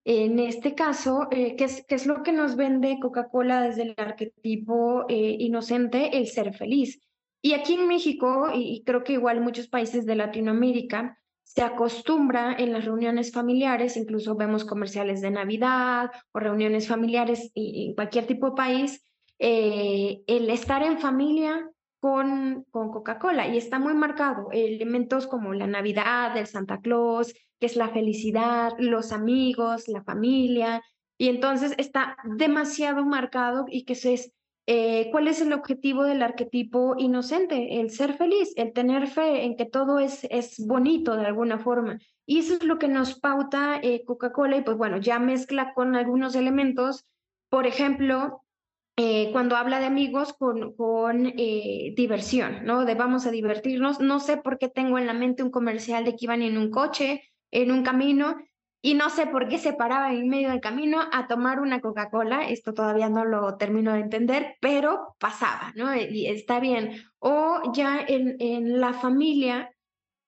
En este caso, eh, ¿qué, es, ¿qué, es, lo que nos vende Coca-Cola desde el arquetipo eh, inocente? El ser feliz. Y aquí en México, y, creo que igual muchos países de Latinoamérica, se acostumbra en las reuniones familiares, incluso vemos comerciales de Navidad o reuniones familiares en cualquier tipo de país, eh, el estar en familia con, con Coca-Cola y está muy marcado. Elementos como la Navidad, el Santa Claus, que es la felicidad, los amigos, la familia, y entonces está demasiado marcado y que es, eh, ¿cuál es el objetivo del arquetipo inocente? El ser feliz, el tener fe en que todo es, es bonito de alguna forma. Y eso es lo que nos pauta eh, Coca-Cola y pues bueno, ya mezcla con algunos elementos, por ejemplo, eh, cuando habla de amigos con, con eh, diversión, ¿no? De vamos a divertirnos. No sé por qué tengo en la mente un comercial de que iban en un coche, en un camino, y no sé por qué se paraban en medio del camino a tomar una Coca-Cola. Esto todavía no lo termino de entender, pero pasaba, ¿no? Y está bien. O ya en, en la familia,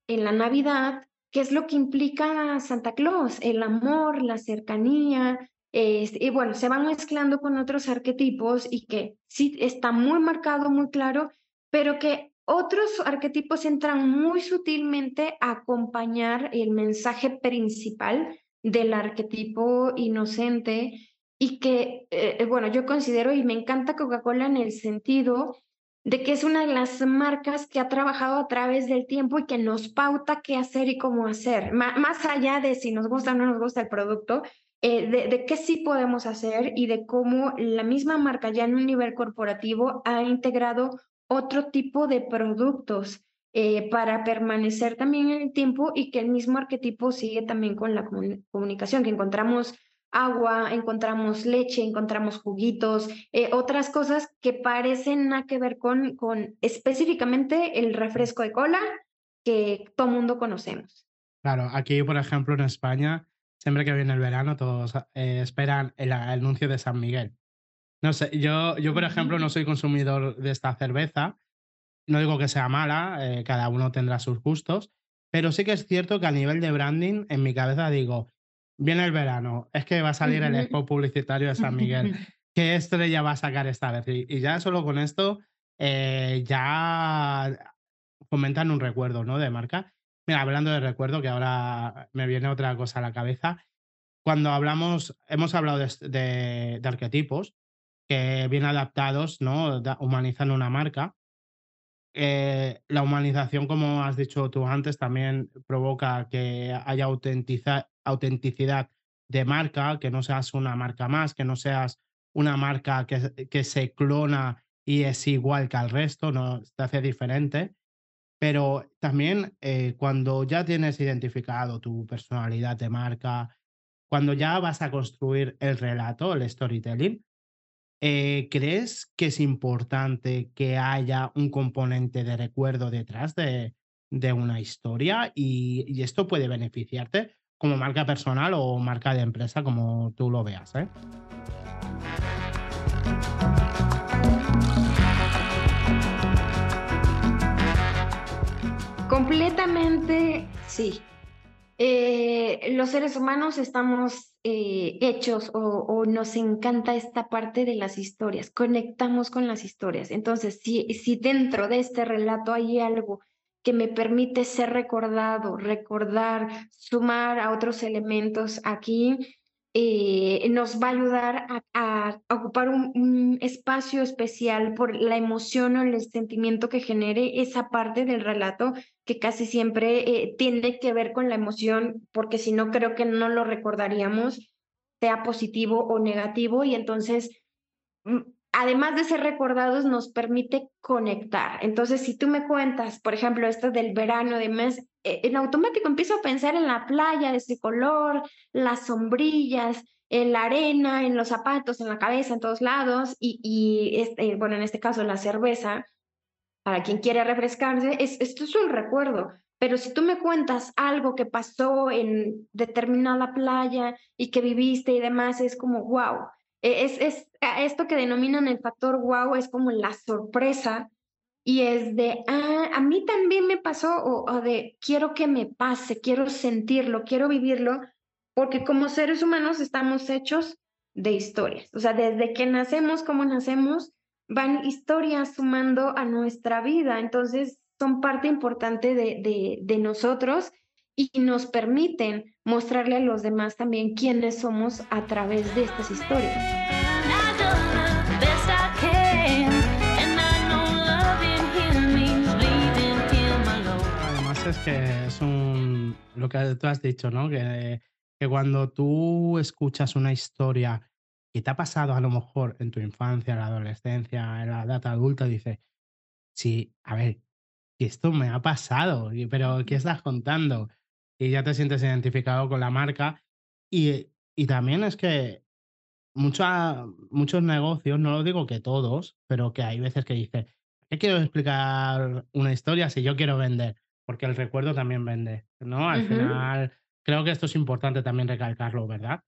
en la Navidad, ¿qué es lo que implica Santa Claus? El amor, la cercanía, este, y bueno, se van mezclando con otros arquetipos y que sí está muy marcado, muy claro, pero que otros arquetipos entran muy sutilmente a acompañar el mensaje principal del arquetipo inocente y que, eh, bueno, yo considero y me encanta Coca-Cola en el sentido de que es una de las marcas que ha trabajado a través del tiempo y que nos pauta qué hacer y cómo hacer, más allá de si nos gusta o no nos gusta el producto, eh, de, qué sí podemos hacer y de cómo la misma marca ya en un nivel corporativo ha integrado otro tipo de productos eh, para permanecer también en el tiempo y que el mismo arquetipo sigue también con la comunicación, que encontramos agua, encontramos leche, encontramos juguitos, eh, otras cosas que parecen nada que ver con, con específicamente el refresco de cola que todo mundo conocemos. Claro, aquí, por ejemplo, en España, siempre que viene el verano, todos eh, esperan el, anuncio de San Miguel. No sé, yo, yo, por ejemplo, no soy consumidor de esta cerveza. No digo que sea mala, eh, cada uno tendrá sus gustos, pero sí que es cierto que a nivel de branding, en mi cabeza digo, viene el verano, es que va a salir el spot publicitario de San Miguel. ¿Qué estrella va a sacar esta vez? Y, y ya solo con esto eh, ya fomentan un recuerdo ¿no? de marca. Mira, hablando de recuerdo, que ahora me viene otra cosa a la cabeza. Cuando hablamos, hemos hablado de, de, de arquetipos que bien adaptados, ¿no? humanizan una marca. Eh, la humanización, como has dicho tú antes, también provoca que haya autenticidad de marca, que no seas una marca más, que no seas una marca que, que se clona y es igual que al resto, no te hace diferente. Pero también eh, cuando ya tienes identificado tu personalidad de marca, cuando ya vas a construir el relato, el storytelling, eh, ¿crees que es importante que haya un componente de recuerdo detrás de, de una historia? Y, y, esto puede beneficiarte como marca personal o marca de empresa, como tú lo veas. ¿eh? Completamente sí. Eh, los seres humanos estamos eh, hechos o, o, nos encanta esta parte de las historias, conectamos con las historias. Entonces, si, si dentro de este relato hay algo que me permite ser recordado, recordar, sumar a otros elementos aquí, eh, nos va a ayudar a, ocupar un, un, espacio especial por la emoción o el sentimiento que genere esa parte del relato que casi siempre eh, tiene que ver con la emoción, porque si no creo que no lo recordaríamos, sea positivo o negativo, y entonces, mm, además de ser recordados, nos permite conectar. Entonces, si tú me cuentas, por ejemplo, esto del verano, de mes, en automático empiezo a pensar en la playa de ese color, las sombrillas, en la arena, en los zapatos, en la cabeza, en todos lados, y, y este, bueno, en este caso la cerveza, para quien quiere refrescarse, es, esto es un recuerdo. Pero si tú me cuentas algo que pasó en determinada playa y que viviste y demás, es como, wow. Es, es esto que denominan el factor wow, es como la sorpresa y es de, ah, a mí también me pasó, o, o, de, quiero que me pase, quiero sentirlo, quiero vivirlo, porque como seres humanos estamos hechos de historias. O sea, desde que nacemos, como nacemos, van historias sumando a nuestra vida. Entonces, son parte importante de, de, de nosotros y nos permiten mostrarle a los demás también quiénes somos a través de estas historias. es que es un lo que tú has dicho, ¿no? Que, que, cuando tú escuchas una historia que te ha pasado a lo mejor en tu infancia, en la adolescencia, en la edad adulta, dices, sí, a ver, que esto me ha pasado, pero ¿qué estás contando? Y ya te sientes identificado con la marca. Y, y también es que mucha- muchos negocios, no lo digo que todos, pero que hay veces que dices, ¿qué quiero explicar una historia si yo quiero vender? Porque el recuerdo también vende, ¿no? Al final, creo que esto es importante también recalcarlo, ¿verdad?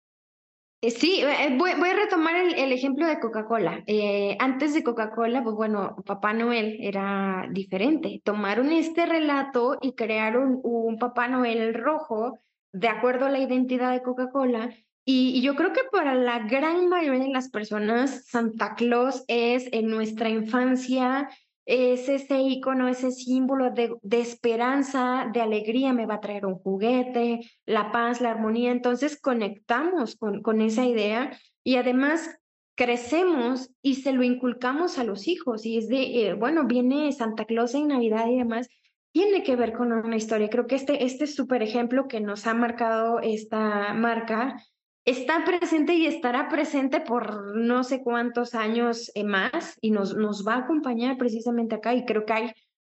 Eh, Sí, eh, voy, voy a retomar el, ejemplo de Coca-Cola. Eh, antes de Coca-Cola, pues bueno, Papá Noel era diferente. Tomaron este relato y crearon un Papá Noel rojo de acuerdo a la identidad de Coca-Cola. Y yo creo que para la gran mayoría de las personas, Santa Claus es en nuestra infancia, es ese icono, ese símbolo de, de esperanza, de alegría, me va a traer un juguete, la paz, la armonía. Entonces conectamos con, con esa idea y además crecemos y se lo inculcamos a los hijos. Y es de, eh, bueno, viene Santa Claus en Navidad y demás. Tiene que ver con una historia. Creo que este, este súper ejemplo que nos ha marcado esta marca está presente y estará presente por no sé cuántos años eh, más y nos, nos va a acompañar precisamente acá. Y creo que hay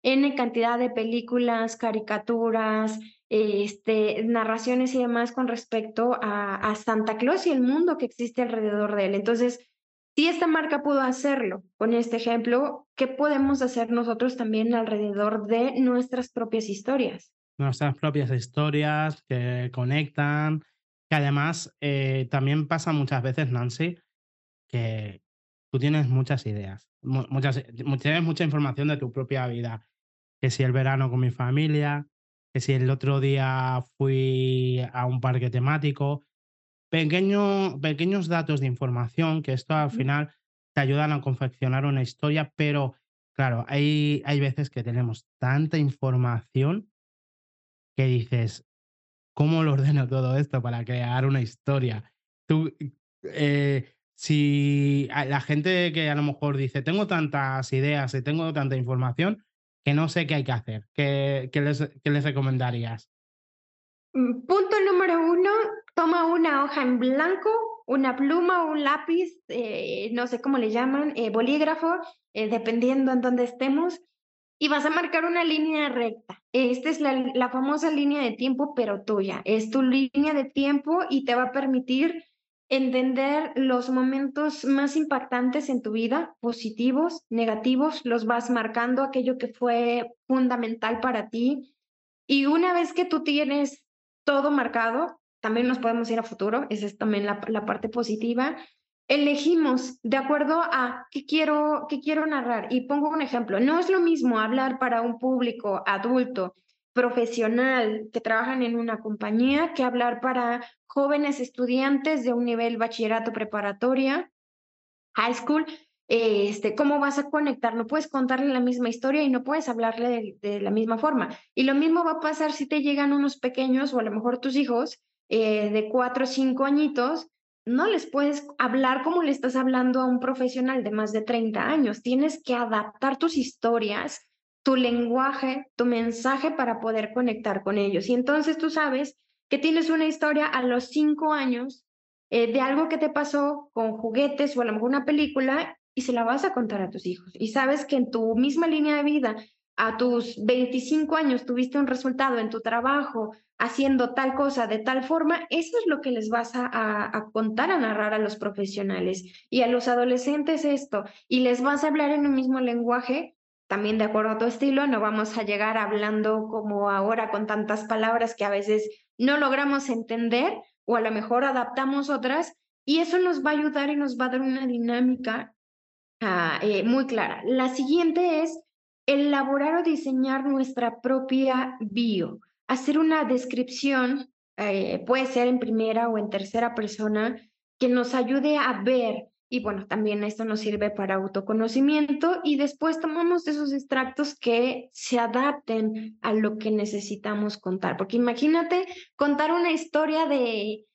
N cantidad de películas, caricaturas, este, narraciones y demás con respecto a, a Santa Claus y el mundo que existe alrededor de él. Entonces, si esta marca pudo hacerlo con este ejemplo, ¿qué podemos hacer nosotros también alrededor de nuestras propias historias? Nuestras propias historias que conectan, que además eh, también pasa muchas veces, Nancy, que tú tienes muchas ideas, mu- muchas, mu- tienes mucha información de tu propia vida, que si el verano con mi familia, que si el otro día fui a un parque temático, pequeño, pequeños datos de información que esto al final te ayudan a confeccionar una historia, pero claro, hay, hay veces que tenemos tanta información que dices, ¿cómo lo ordeno todo esto para crear una historia? Tú, eh, si la gente que a lo mejor dice, tengo tantas ideas y tengo tanta información que no sé qué hay que hacer, ¿qué, qué les, recomendarías? Mm, Punto número uno, toma una hoja en blanco, una pluma un lápiz, eh, no sé cómo le llaman, eh, bolígrafo, dependiendo en dónde estemos, y vas a marcar una línea recta. Esta es la, la famosa línea de tiempo, pero tuya. Es tu línea de tiempo y te va a permitir entender los momentos más impactantes en tu vida, positivos, negativos, los vas marcando aquello que fue fundamental para ti. Y una vez que tú tienes todo marcado, también nos podemos ir a futuro, esa es también la, la parte positiva. Elegimos de acuerdo a qué quiero, qué quiero narrar. Y pongo un ejemplo, no es lo mismo hablar para un público adulto, profesional, que trabajan en una compañía, que hablar para jóvenes estudiantes de un nivel bachillerato preparatoria, high school, este, ¿cómo vas a conectar? No puedes contarle la misma historia y no puedes hablarle de, de la misma forma. Y lo mismo va a pasar si te llegan unos pequeños o a lo mejor tus hijos eh, de cuatro o cinco añitos, no les puedes hablar como le estás hablando a un profesional de más de 30 años. Tienes que adaptar tus historias, tu lenguaje, tu mensaje para poder conectar con ellos. Y entonces tú sabes que tienes una historia a los cinco años eh, de algo que te pasó con juguetes o a lo mejor una película y se la vas a contar a tus hijos. Y sabes que en tu misma línea de vida, a tus 25 años tuviste un resultado en tu trabajo haciendo tal cosa de tal forma, eso es lo que les vas a, a, contar, a narrar a los profesionales y a los adolescentes esto, y les vas a hablar en un mismo lenguaje. También de acuerdo a tu estilo, no vamos a llegar hablando como ahora con tantas palabras que a veces no logramos entender, o a lo mejor adaptamos otras y eso nos va a ayudar y nos va a dar una dinámica ah, eh, muy clara. La siguiente es elaborar o diseñar nuestra propia bio, hacer una descripción, eh, puede ser en primera o en tercera persona, que nos ayude a ver. Y bueno, también esto nos sirve para autoconocimiento y después tomamos esos extractos que se adapten a lo que necesitamos contar. Porque imagínate contar una historia de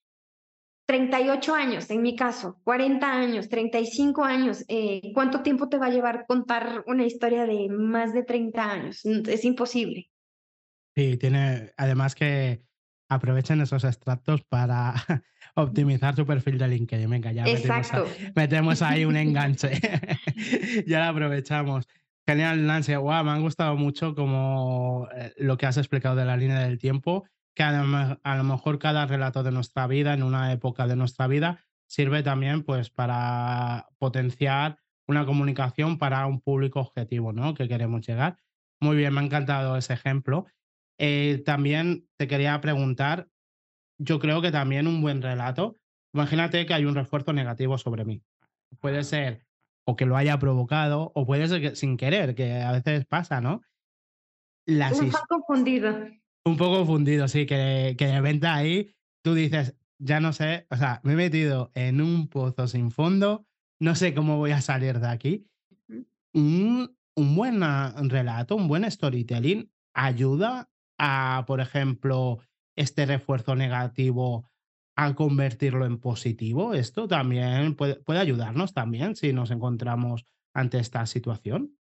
38 años, en mi caso, 40 años, 35 años, eh, ¿cuánto tiempo te va a llevar contar una historia de más de 30 años? Es imposible. Sí, tiene, además que aprovechen esos extractos para optimizar su perfil de LinkedIn. Venga, ya metemos, a- Exacto. metemos ahí un enganche. ya lo aprovechamos. Genial, Nancy. Guau, me han gustado mucho como eh, lo que has explicado de la línea del tiempo que a a lo mejor cada relato de nuestra vida, en una época de nuestra vida, sirve también pues para potenciar una comunicación para un público objetivo, ¿no? Que queremos llegar. Muy bien, me ha encantado ese ejemplo. Eh, también te quería preguntar, yo creo que también un buen relato, imagínate que hay un refuerzo negativo sobre mí. Puede ser o que lo haya provocado o puede ser que sin querer, que a veces pasa, ¿no? Las Un poco confundido. un poco fundido, sí, que, que de venta ahí tú dices, ya no sé, o sea, me he metido en un pozo sin fondo, no sé cómo voy a salir de aquí. Un, un buen ah, relato, un buen storytelling ayuda a, por ejemplo, este refuerzo negativo a convertirlo en positivo. Esto también puede, puede ayudarnos también si nos encontramos ante esta situación.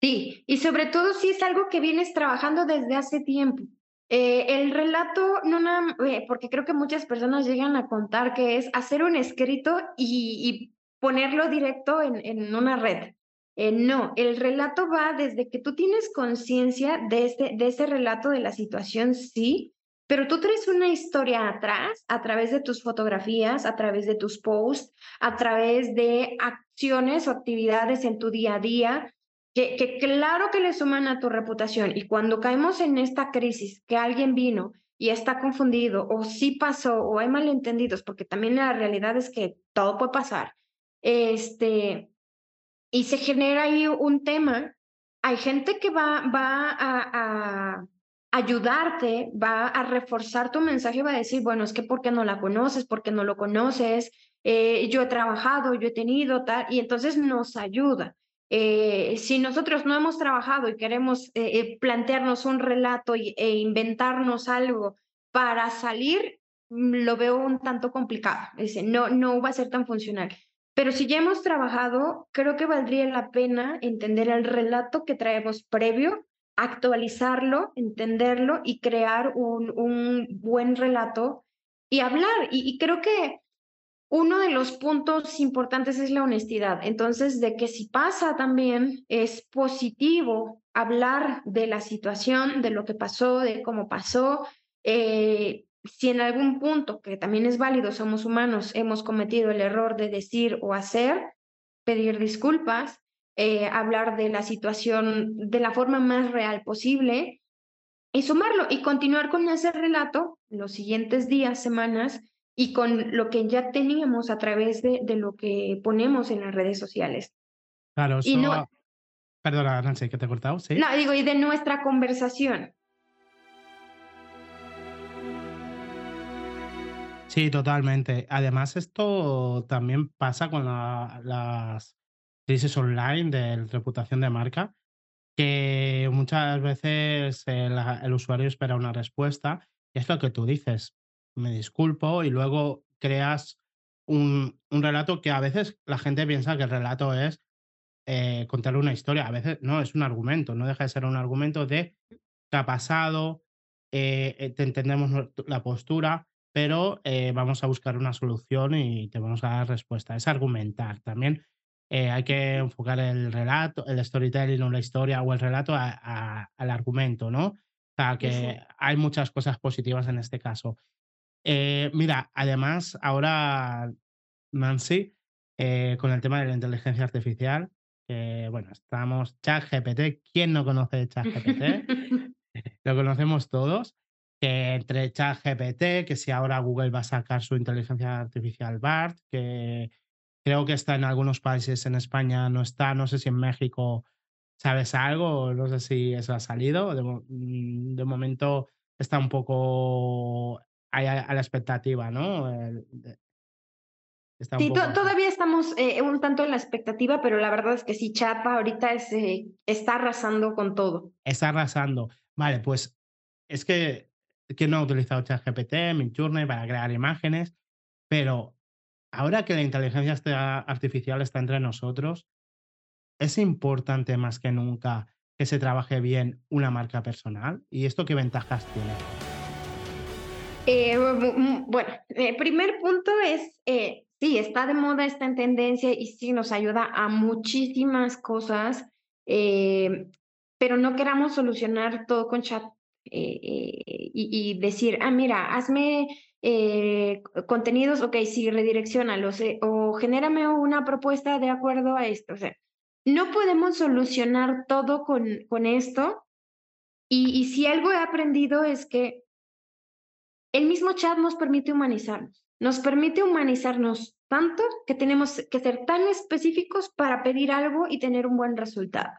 Sí, y sobre todo si es algo que vienes trabajando desde hace tiempo. Eh, el relato, eh, porque creo que muchas personas llegan a contar que es hacer un escrito y, y ponerlo directo en, en una red. Eh, no, el relato va desde que tú tienes conciencia de, este, de ese relato de la situación, sí, pero tú traes una historia atrás a través de tus fotografías, a través de tus posts, a través de acciones o actividades en tu día a día que, que claro que le suman a tu reputación. Y cuando caemos en esta crisis, que alguien vino y está confundido, o sí pasó, o hay malentendidos, porque también la realidad es que todo puede pasar, este, y se genera ahí un tema, hay gente que va, va a, ayudarte, va a reforzar tu mensaje, va a decir, bueno, es que ¿por qué no la conoces? ¿Por qué no lo conoces? Eh, yo he trabajado, yo he tenido tal, y entonces nos ayuda. Eh, si nosotros no hemos trabajado y queremos eh, eh, plantearnos un relato e inventarnos algo para salir, mm, lo veo un tanto complicado. No, no va a ser tan funcional. Pero si ya hemos trabajado, creo que valdría la pena entender el relato que traemos previo, actualizarlo, entenderlo y crear un, buen relato y hablar. Y, y creo que uno de los puntos importantes es la honestidad. Entonces, de que si pasa también es positivo hablar de la situación, de lo que pasó, de cómo pasó. Eh, si en algún punto, que también es válido, somos humanos, hemos cometido el error de decir o hacer, pedir disculpas, eh, hablar de la situación de la forma más real posible y sumarlo y continuar con ese relato los siguientes días, semanas y con lo que ya teníamos a través de, de lo que ponemos en las redes sociales. Claro, Y no- Perdona, Nancy, que te he cortado, ¿sí? No, digo, y de nuestra conversación. Sí, totalmente. Además, esto también pasa con la- las crisis online de reputación de marca, que muchas veces el, usuario espera una respuesta y es lo que tú dices, me disculpo y luego creas un, un relato que a veces la gente piensa que el relato es eh, contar una historia, a veces no, es un argumento, no deja de ser un argumento de qué ha pasado, eh, eh, te entendemos la postura, pero eh, vamos a buscar una solución y te vamos a dar respuesta. Es argumentar. También eh, hay que enfocar el relato, el storytelling o la historia o el relato a- a- al argumento, ¿no? O sea, que hay muchas cosas positivas en este caso. Eh, mira, además, ahora, Nancy, eh, con el tema de la inteligencia artificial, bueno, estamos ChatGPT. ¿Quién no conoce ChatGPT? Lo conocemos todos. Que entre ChatGPT, que si ahora Google va a sacar su inteligencia artificial BART, que creo que está en algunos países, en España no está, no sé si en México sabes algo, no sé si eso ha salido. De, mm, de momento está un poco a, a la expectativa, ¿no? Está un Sí, poco todavía estamos eh, un tanto en la expectativa, pero la verdad es que sí, Chapa ahorita es, eh, está arrasando con todo. Está arrasando. Vale, pues es que que no ha utilizado ChatGPT, Midjourney para crear imágenes, pero ahora que la inteligencia está- artificial está entre nosotros, es importante más que nunca que se trabaje bien una marca personal. ¿Y esto qué ventajas tiene? Eh, bu- bueno, eh, primer punto es, eh, sí, está de moda, está en tendencia y sí nos ayuda a muchísimas cosas, eh, pero no queramos solucionar todo con chat eh, eh, y, decir, ah, mira, hazme eh, contenidos, ok, sí, redireccionalos eh, o genérame una propuesta de acuerdo a esto. O sea, no podemos solucionar todo con, con esto. Y, y si algo he aprendido es que el mismo chat nos permite humanizarnos, nos permite humanizarnos tanto que tenemos que ser tan específicos para pedir algo y tener un buen resultado.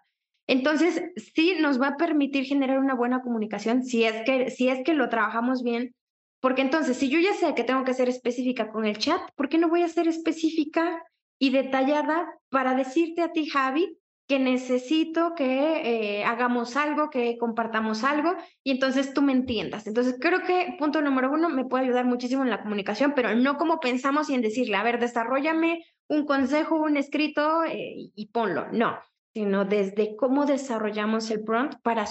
Entonces, sí nos va a permitir generar una buena comunicación si es que, si es que lo trabajamos bien, porque entonces, si yo ya sé que tengo que ser específica con el chat, ¿por qué no voy a ser específica y detallada para decirte a ti, Javi, que necesito que eh, hagamos algo, que compartamos algo y entonces tú me entiendas. Entonces creo que punto número uno me puede ayudar muchísimo en la comunicación, pero no como pensamos y en decirle, a ver, desarrollame un consejo, un escrito eh, y ponlo. No, sino desde cómo desarrollamos el prompt para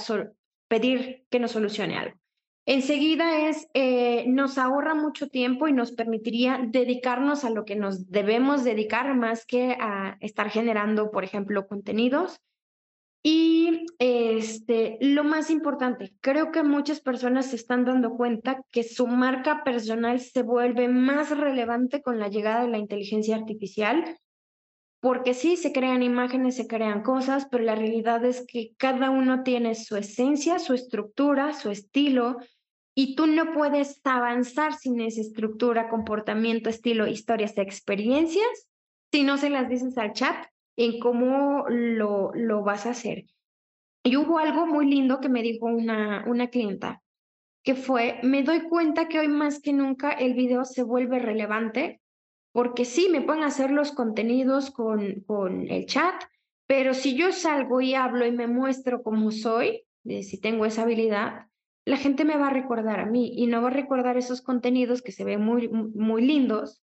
pedir que nos solucione algo. Enseguida es, eh, nos ahorra mucho tiempo y nos permitiría dedicarnos a lo que nos debemos dedicar más que a estar generando, por ejemplo, contenidos. Y este, lo más importante, creo que muchas personas se están dando cuenta que su marca personal se vuelve más relevante con la llegada de la inteligencia artificial, porque sí, se crean imágenes, se crean cosas, pero la realidad es que cada uno tiene su esencia, su estructura, su estilo, y tú no puedes avanzar sin esa estructura, comportamiento, estilo, historias, experiencias, si no se las dices al chat en cómo lo, lo vas a hacer. Y hubo algo muy lindo que me dijo una, una clienta, que fue, me doy cuenta que hoy más que nunca el video se vuelve relevante, porque sí, me pueden hacer los contenidos con, con el chat, pero si yo salgo y hablo y me muestro como soy, de si tengo esa habilidad, la gente me va a recordar a mí y no va a recordar esos contenidos que se ven muy, muy lindos,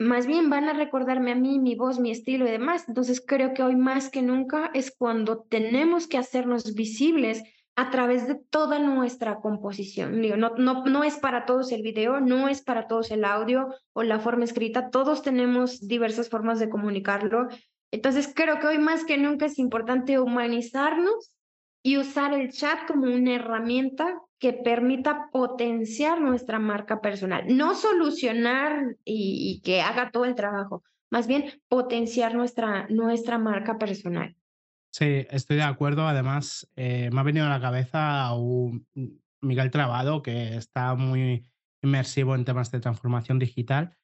más bien van a recordarme a mí, mi voz, mi estilo y demás. Entonces creo que hoy más que nunca es cuando tenemos que hacernos visibles a través de toda nuestra composición. Digo, no, no, no es para todos el video, no es para todos el audio o la forma escrita, todos tenemos diversas formas de comunicarlo. Entonces creo que hoy más que nunca es importante humanizarnos y usar el chat como una herramienta que permita potenciar nuestra marca personal, no solucionar y, que haga todo el trabajo, más bien potenciar nuestra, nuestra marca personal. Sí, estoy de acuerdo. Además, eh, me ha venido a la cabeza un Miguel Trabado, que está muy inmersivo en temas de transformación digital.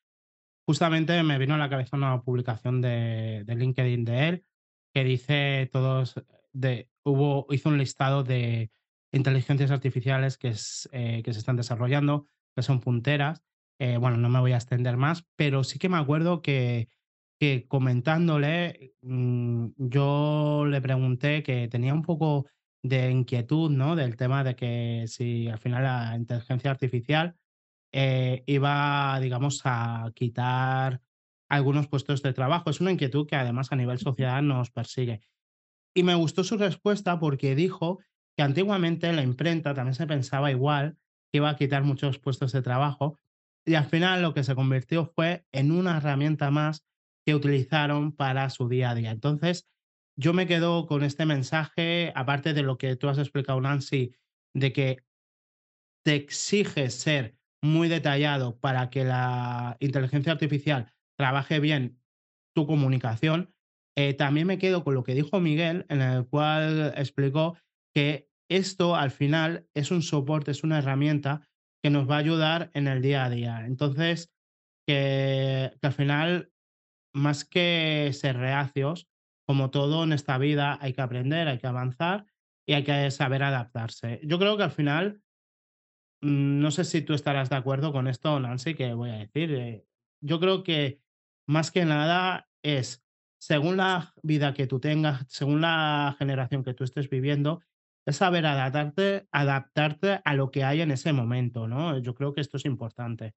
Justamente me vino a la cabeza una publicación de, de LinkedIn de él que dice todos de hubo hizo un listado de inteligencias artificiales que, es, eh, que se están desarrollando, que son punteras. Eh, bueno, no me voy a extender más, pero sí que me acuerdo que, que comentándole, mmm, yo le pregunté que tenía un poco de inquietud, ¿no? Del tema de que si al final la inteligencia artificial eh, iba, digamos, a quitar algunos puestos de trabajo. Es una inquietud que además a nivel social nos persigue. Y me gustó su respuesta porque dijo que antiguamente la imprenta también se pensaba igual, que iba a quitar muchos puestos de trabajo, y al final lo que se convirtió fue en una herramienta más que utilizaron para su día a día. Entonces, yo me quedo con este mensaje, aparte de lo que tú has explicado, Nancy, de que te exige ser muy detallado para que la inteligencia artificial trabaje bien tu comunicación, eh, también me quedo con lo que dijo Miguel, en el cual explicó que esto al final es un soporte, es una herramienta que nos va a ayudar en el día a día. Entonces, que, que al final, más que ser reacios, como todo en esta vida, hay que aprender, hay que avanzar y hay que saber adaptarse. Yo creo que al final, mm, no sé si tú estarás de acuerdo con esto, Nancy, que voy a decir. Eh, yo creo que más que nada es, según la vida que tú tengas, según la generación que tú estés viviendo, es saber adaptarte, adaptarte a lo que hay en ese momento, ¿no? Yo creo que esto es importante.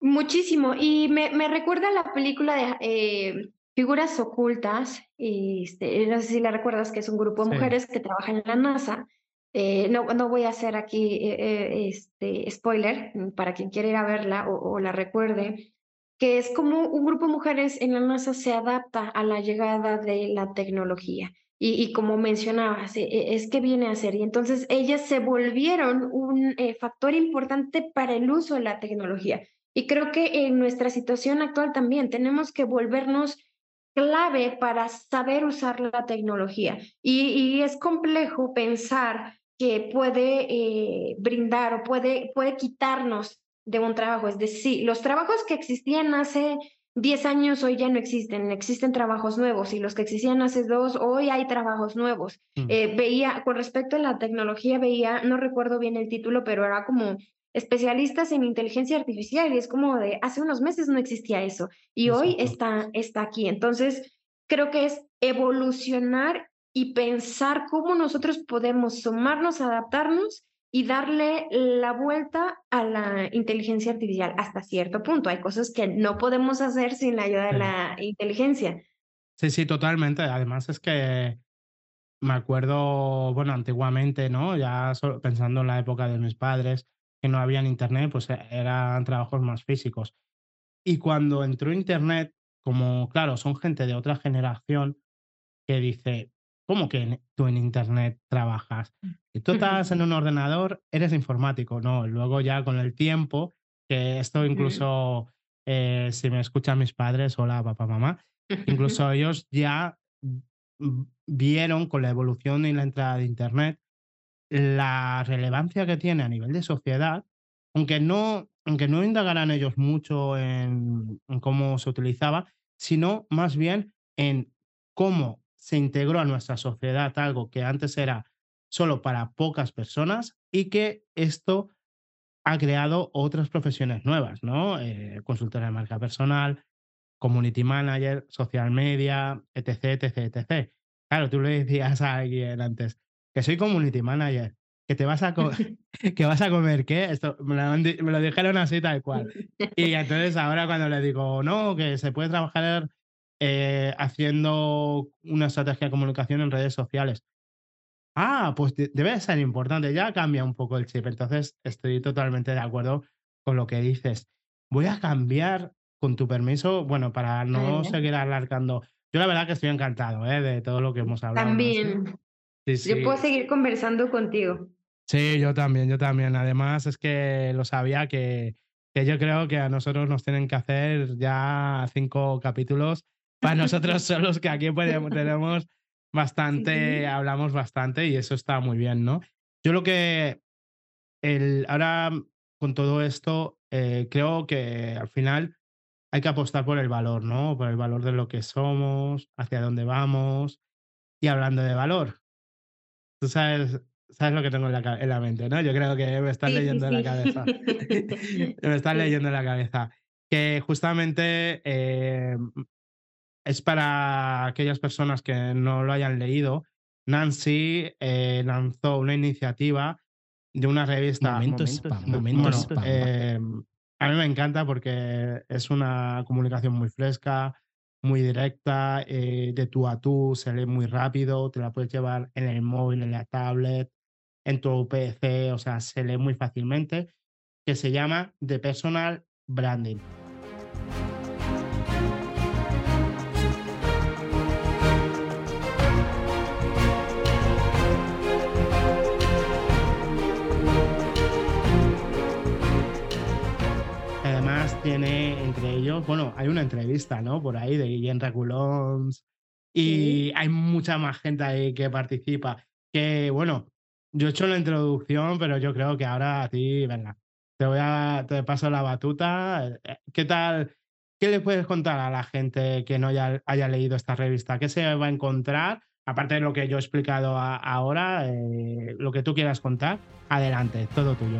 Muchísimo. Y me, me recuerda la película de eh, Figuras Ocultas. Este, no sé si la recuerdas, que es un grupo de Sí. mujeres que trabajan en la NASA. Eh, no, no voy a hacer aquí eh, eh, este spoiler mm, para quien quiera ir a verla o, o la recuerde, que es como un grupo de mujeres en la NASA se adapta a la llegada de la tecnología. Y, y como mencionabas, e- e- es que viene a ser. Y entonces ellas se volvieron un eh, factor importante para el uso de la tecnología. Y creo que en nuestra situación actual también tenemos que volvernos clave para saber usar la tecnología. Y, y es complejo pensar que puede eh, brindar o puede, puede quitarnos de un trabajo. Es decir, los trabajos que existían hace 10 años hoy ya no existen, existen trabajos nuevos y los que existían hace dos, hoy hay trabajos nuevos. Mm. Eh, veía, con respecto a la tecnología, veía, no recuerdo bien el título, pero era como especialistas en inteligencia artificial y es como de hace unos meses no existía eso y hoy Exacto. está, está aquí. Entonces, creo que es evolucionar y pensar cómo nosotros podemos sumarnos, adaptarnos y darle la vuelta a la inteligencia artificial hasta cierto punto. Hay cosas que no podemos hacer sin la ayuda de la inteligencia. Sí, sí, totalmente. Además es que me acuerdo, bueno, antiguamente, ¿no? Ya pensando en la época de mis padres, que no había internet, pues e- eran trabajos más físicos. Y cuando entró internet, como, claro, son gente de otra generación que dice, ¿cómo que tú en internet trabajas? Y tú estás en un ordenador, eres informático. No, luego ya con el tiempo, que esto incluso, eh, si me escuchan mis padres, hola papá, mamá, incluso ellos ya vieron con la evolución y la entrada de Internet la relevancia que tiene a nivel de sociedad, aunque no, aunque no indagaran ellos mucho en, cómo se utilizaba, sino más bien en cómo se integró a nuestra sociedad algo que antes era solo para pocas personas y que esto ha creado otras profesiones nuevas, ¿no? Eh, consultora de marca personal, community manager, social media, etc, etc, etc. Claro, tú le decías a alguien antes que soy community manager, que te vas a que vas a comer qué, esto me lo, me dijeron así tal cual. Y entonces ahora cuando le digo, no, que se puede trabajar eh, haciendo una estrategia de comunicación en redes sociales. Ah, pues de- debe ser importante, ya cambia un poco el chip. Entonces estoy totalmente de acuerdo con lo que dices. Voy a cambiar, con tu permiso, bueno, para no seguir alargando. Yo la verdad que estoy encantado ¿eh? de todo lo que hemos hablado. ¿no? Sí, También, sí, yo puedo seguir conversando contigo. Sí, yo también, yo también. Además es que lo sabía que, que yo creo que a nosotros nos tienen que hacer ya cinco capítulos para nosotros solos, que aquí podemos- tenemos bastante, Sí. hablamos bastante y eso está muy bien, ¿no? Yo lo que el, ahora con todo esto, eh, creo que al final hay que apostar por el valor, ¿no? Por el valor de lo que somos, hacia dónde vamos. Y hablando de valor, tú sabes, sabes lo que tengo en la, en la mente, ¿no? Yo creo que me estás Sí, sí, leyendo en la sí. cabeza. me estás Sí. leyendo en la cabeza. Que justamente eh, es para aquellas personas que no lo hayan leído. Nancy eh, lanzó una iniciativa de una revista. Momento spam, de- momento bueno, spam. eh, a mí me encanta porque es una comunicación muy fresca, muy directa, eh, de tú a tú, se lee muy rápido, te la puedes llevar en el móvil, en la tablet, en tu PC, o sea, se lee muy fácilmente, que se llama The Personal Branding. Además tiene ellos, bueno, hay una entrevista, ¿no? Por ahí de Guillén Reculons y hay mucha más gente ahí que participa. Que bueno, yo he hecho la introducción, pero yo creo que ahora a ti, venga, te voy a, te paso la batuta. Eh, ¿Qué tal? ¿Qué le puedes contar a la gente que no haya, haya leído esta revista? ¿Qué se va a encontrar? Aparte de lo que yo he explicado a- ahora, eh, lo que tú quieras contar, adelante, todo tuyo.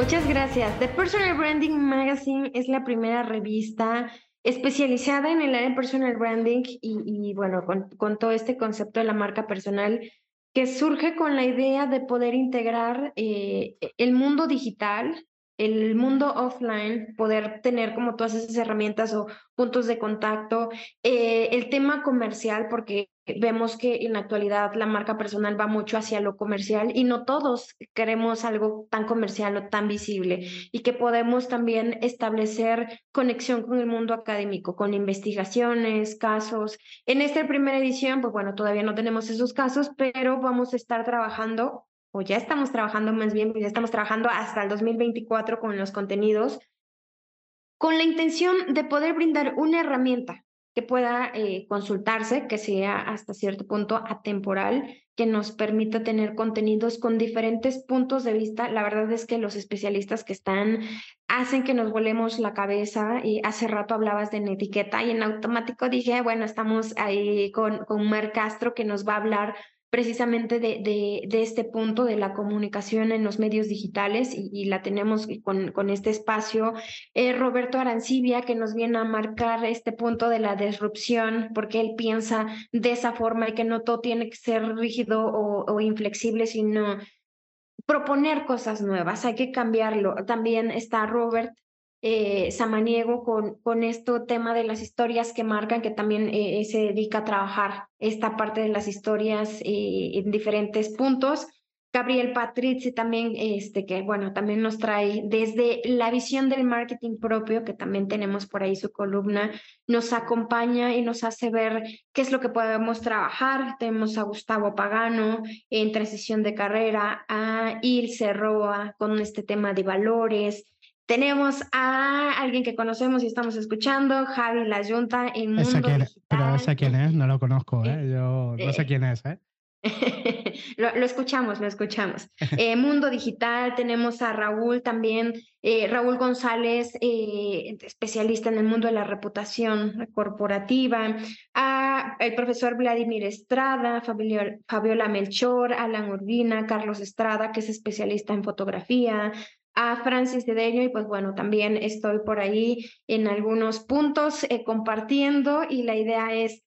Muchas gracias. The Personal Branding Magazine es la primera revista especializada en el área de personal branding y, y, bueno, con, con todo este concepto de la marca personal que surge con la idea de poder integrar eh, el mundo digital, el mundo offline, poder tener como todas esas herramientas o puntos de contacto, eh, el tema comercial, porque vemos que en la actualidad la marca personal va mucho hacia lo comercial y no todos queremos algo tan comercial o tan visible y que podemos también establecer conexión con el mundo académico, con investigaciones, casos. En esta primera edición, pues bueno, todavía no tenemos esos casos, pero vamos a estar trabajando o ya estamos trabajando más bien, ya estamos trabajando hasta el 2024 con los contenidos, con la intención de poder brindar una herramienta que pueda eh, consultarse, que sea hasta cierto punto atemporal, que nos permita tener contenidos con diferentes puntos de vista. La verdad es que los especialistas que están hacen que nos volemos la cabeza. Y hace rato hablabas de etiqueta y en automático dije, bueno, estamos ahí con, con Mer Castro que nos va a hablar precisamente de, de, este punto de la comunicación en los medios digitales y, y la tenemos con, con, este espacio. Eh, Roberto Arancibia, que nos viene a marcar este punto de la disrupción, porque él piensa de esa forma y que no todo tiene que ser rígido o, o inflexible, sino proponer cosas nuevas, hay que cambiarlo. También está Robert eh, Samaniego con, con este tema de las historias que marcan, que también eh, se dedica a trabajar esta parte de las historias eh, en diferentes puntos. Gabriel Patrizzi también, este, que bueno, también nos trae desde la visión del marketing propio, que también tenemos por ahí su columna, nos acompaña y nos hace ver qué es lo que podemos trabajar. Tenemos a Gustavo Pagano en transición de carrera, a Ilse Roa con este tema de valores, tenemos a alguien que conocemos y estamos escuchando, Javi La Junta en Mundo ¿Esa quién, Digital. Pero esa quién es, no lo conozco, ¿eh? Yo no sé quién es, ¿eh? lo, lo, escuchamos, lo escuchamos. Eh, Mundo Digital, tenemos a Raúl también, eh, Raúl González, eh, especialista en el mundo de la reputación corporativa, a el profesor Vladimir Estrada, Fabiola Melchor, Alan Urbina, Carlos Estrada, que es especialista en fotografía, a Francis Cedeño y pues bueno, también estoy por ahí en algunos puntos eh, compartiendo y la idea es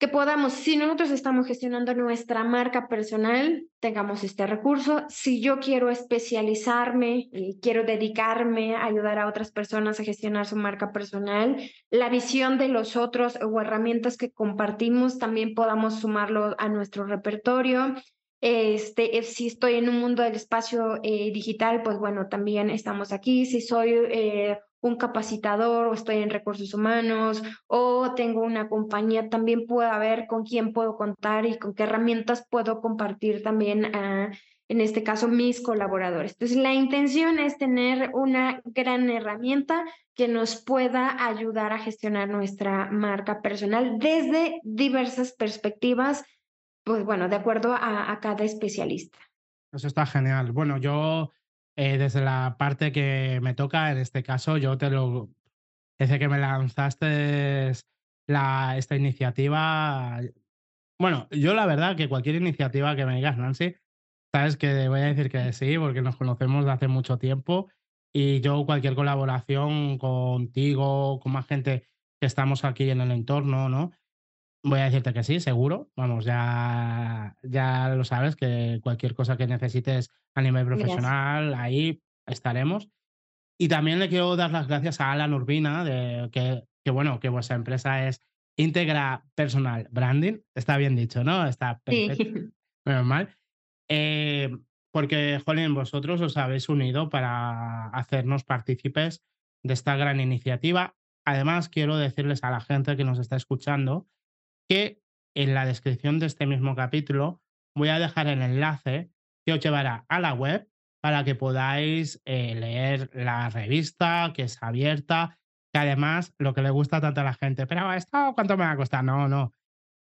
que podamos, si nosotros estamos gestionando nuestra marca personal, tengamos este recurso. Si yo quiero especializarme y quiero dedicarme a ayudar a otras personas a gestionar su marca personal, la visión de los otros o herramientas que compartimos también podamos sumarlo a nuestro repertorio este, si estoy en un mundo del espacio eh, digital, pues bueno, también estamos aquí. Si soy eh, un capacitador o estoy en recursos humanos o tengo una compañía, también puedo ver con quién puedo contar y con qué herramientas puedo compartir también, a, en este caso, mis colaboradores. Entonces, la intención es tener una gran herramienta que nos pueda ayudar a gestionar nuestra marca personal desde diversas perspectivas pues bueno, de acuerdo a, a cada especialista. Eso está genial. Bueno, yo eh, desde la parte que me toca, en este caso, yo te lo... Desde que me lanzaste la, esta iniciativa, bueno, yo la verdad que cualquier iniciativa que me digas, Nancy, sabes que voy a decir que sí, porque nos conocemos de hace mucho tiempo y yo cualquier colaboración contigo, con más gente que estamos aquí en el entorno, ¿no? Voy a decirte que sí, seguro. Vamos, ya, ya lo sabes, que cualquier cosa que necesites a nivel profesional, ahí estaremos. Y también le quiero dar las gracias a Alan Urbina, de que, que bueno, que vuestra empresa es Integra Personal Branding. Está bien dicho, ¿no? Está perfecto. Sí. Menos mal. Eh, porque, Jolín, vosotros os habéis unido para hacernos partícipes de esta gran iniciativa. Además, quiero decirles a la gente que nos está escuchando que en la descripción de este mismo capítulo voy a dejar el enlace que os llevará a la web para que podáis eh, leer la revista, que es abierta, que además lo que le gusta tanto a la gente, pero esto cuánto me va a costar, no, no.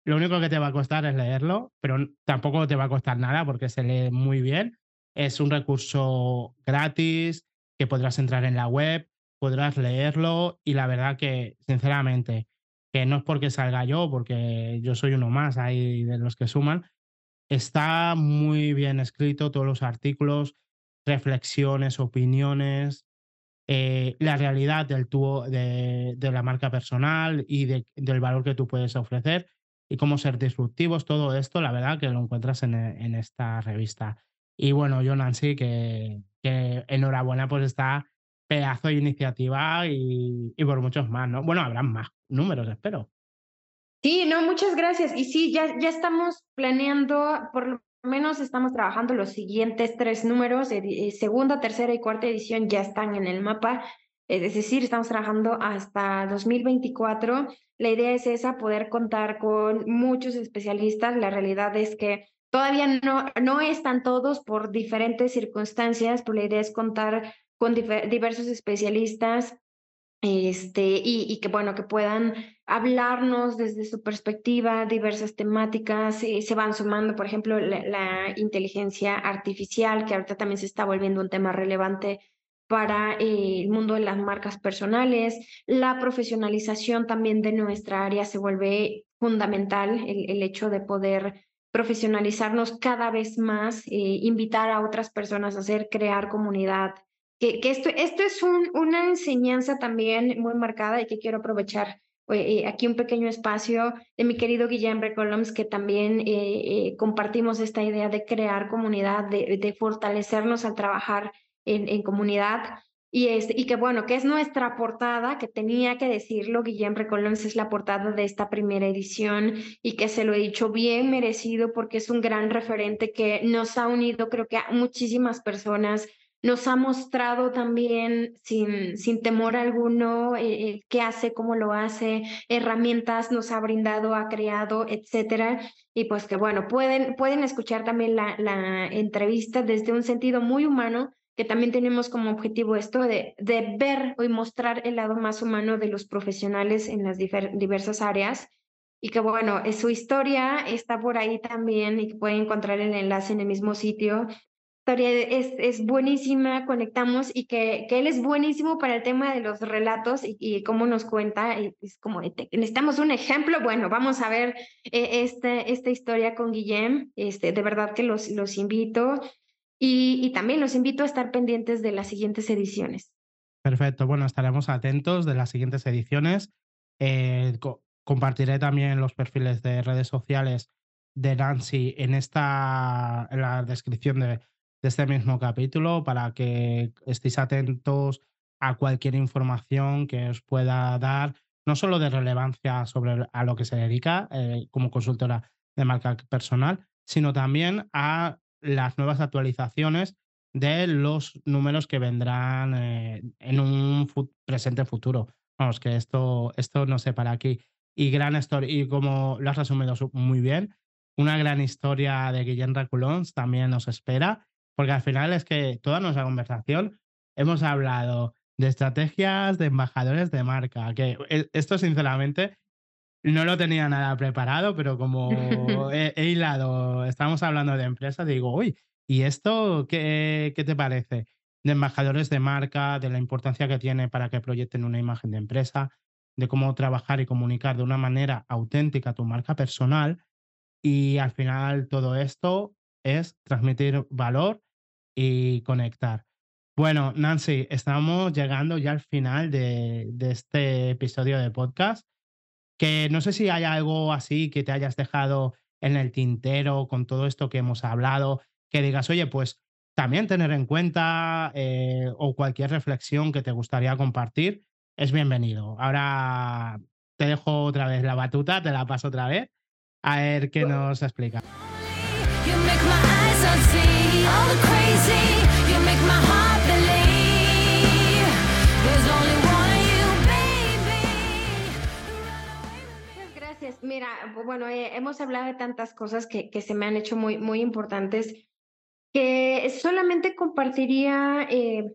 Lo único que te va a costar es leerlo, pero tampoco te va a costar nada porque se lee muy bien. Es un recurso gratis que podrás entrar en la web, podrás leerlo y la verdad que, sinceramente, que no es porque salga yo, porque yo soy uno más ahí de los que suman, está muy bien escrito todos los artículos, reflexiones, opiniones, eh, la realidad del tu, de, de, la marca personal y de, del valor que tú puedes ofrecer y cómo ser disruptivos, todo esto, la verdad que lo encuentras en, en esta revista. Y bueno, yo, Nancy, que, que enhorabuena por esta pedazo de iniciativa y, y, por muchos más, ¿no? Bueno, habrán más números, espero. Sí, no, muchas gracias. Y sí, ya, ya estamos planeando, por lo menos estamos trabajando los siguientes tres números, eh, segunda, tercera y cuarta edición ya están en el mapa. eh, Es decir, estamos trabajando hasta 2024. La idea es esa, poder contar con muchos especialistas. La realidad es que todavía no, no están todos por diferentes circunstancias, pero la idea es contar con diversos especialistas este, y, y que bueno, que puedan hablarnos desde su perspectiva, diversas temáticas, se van sumando, por ejemplo, la, la inteligencia artificial, que ahorita también se está volviendo un tema relevante para eh, el mundo de las marcas personales, la profesionalización también de nuestra área se vuelve fundamental, el, el hecho de poder profesionalizarnos cada vez más, eh, invitar a otras personas a hacer, crear comunidad, que, esto, esto es un, una enseñanza también muy marcada y que quiero aprovechar eh, aquí un pequeño espacio de mi querido Guillem Recoloms, que también eh, eh, compartimos esta idea de crear comunidad, de, fortalecernos al trabajar en, comunidad. Y, este, y que bueno, que es nuestra portada, que tenía que decirlo, Guillem Recoloms es la portada de esta primera edición y que se lo he dicho bien merecido porque es un gran referente que nos ha unido, creo que a muchísimas personas nos ha mostrado también sin, sin temor alguno eh, eh, qué hace, cómo lo hace, herramientas nos ha brindado, ha creado, etcétera. Y pues que bueno, pueden, pueden escuchar también la, la entrevista desde un sentido muy humano, que también tenemos como objetivo esto de, de ver y mostrar el lado más humano de los profesionales en las diversas áreas. Y que bueno, su historia está por ahí también y que pueden encontrar el enlace en el mismo sitio historia es, es buenísima, conectamos y que, que él es buenísimo para el tema de los relatos y, y cómo nos cuenta. es como, necesitamos un ejemplo. Bueno, vamos a ver eh, este, esta historia con Guillem. Este, de verdad que los, los invito y, y también los invito a estar pendientes de las siguientes ediciones. Perfecto, bueno, estaremos atentos de las siguientes ediciones. Eh, co- compartiré también los perfiles de redes sociales de Nancy en esta en la descripción de, de este mismo capítulo para que estéis atentos a cualquier información que os pueda dar, no solo de relevancia sobre a lo que se dedica eh, como consultora de marca personal, sino también a las nuevas actualizaciones de los números que vendrán eh, en un presente futuro. Vamos, que esto, esto no sé para aquí. Y gran historia, y como lo has resumido su- muy bien, una gran historia de Guillem Reculons también nos espera, porque al final es que toda nuestra conversación hemos hablado de estrategias de embajadores de marca, que e- esto sinceramente no lo tenía nada preparado, pero como he, he hilado, estábamos hablando de empresas, digo, uy, ¿y esto qué, qué te parece? De embajadores de marca, de la importancia que tiene para que proyecten una imagen de empresa, de cómo trabajar y comunicar de una manera auténtica tu marca personal. Y al final todo esto es transmitir valor y conectar. Bueno, Nancy, estamos llegando ya al final de, de este episodio de podcast que no sé si hay algo así que te hayas dejado en el tintero con todo esto que hemos hablado, que digas, oye, pues también tener en cuenta eh, o cualquier reflexión que te gustaría compartir, es bienvenido. Ahora te dejo otra vez la batuta, te la paso otra vez, a ver qué nos explica. Gracias. Mira, bu- bueno, eh, hemos hablado de tantas cosas que, que se me han hecho muy, muy importantes que solamente compartiría eh,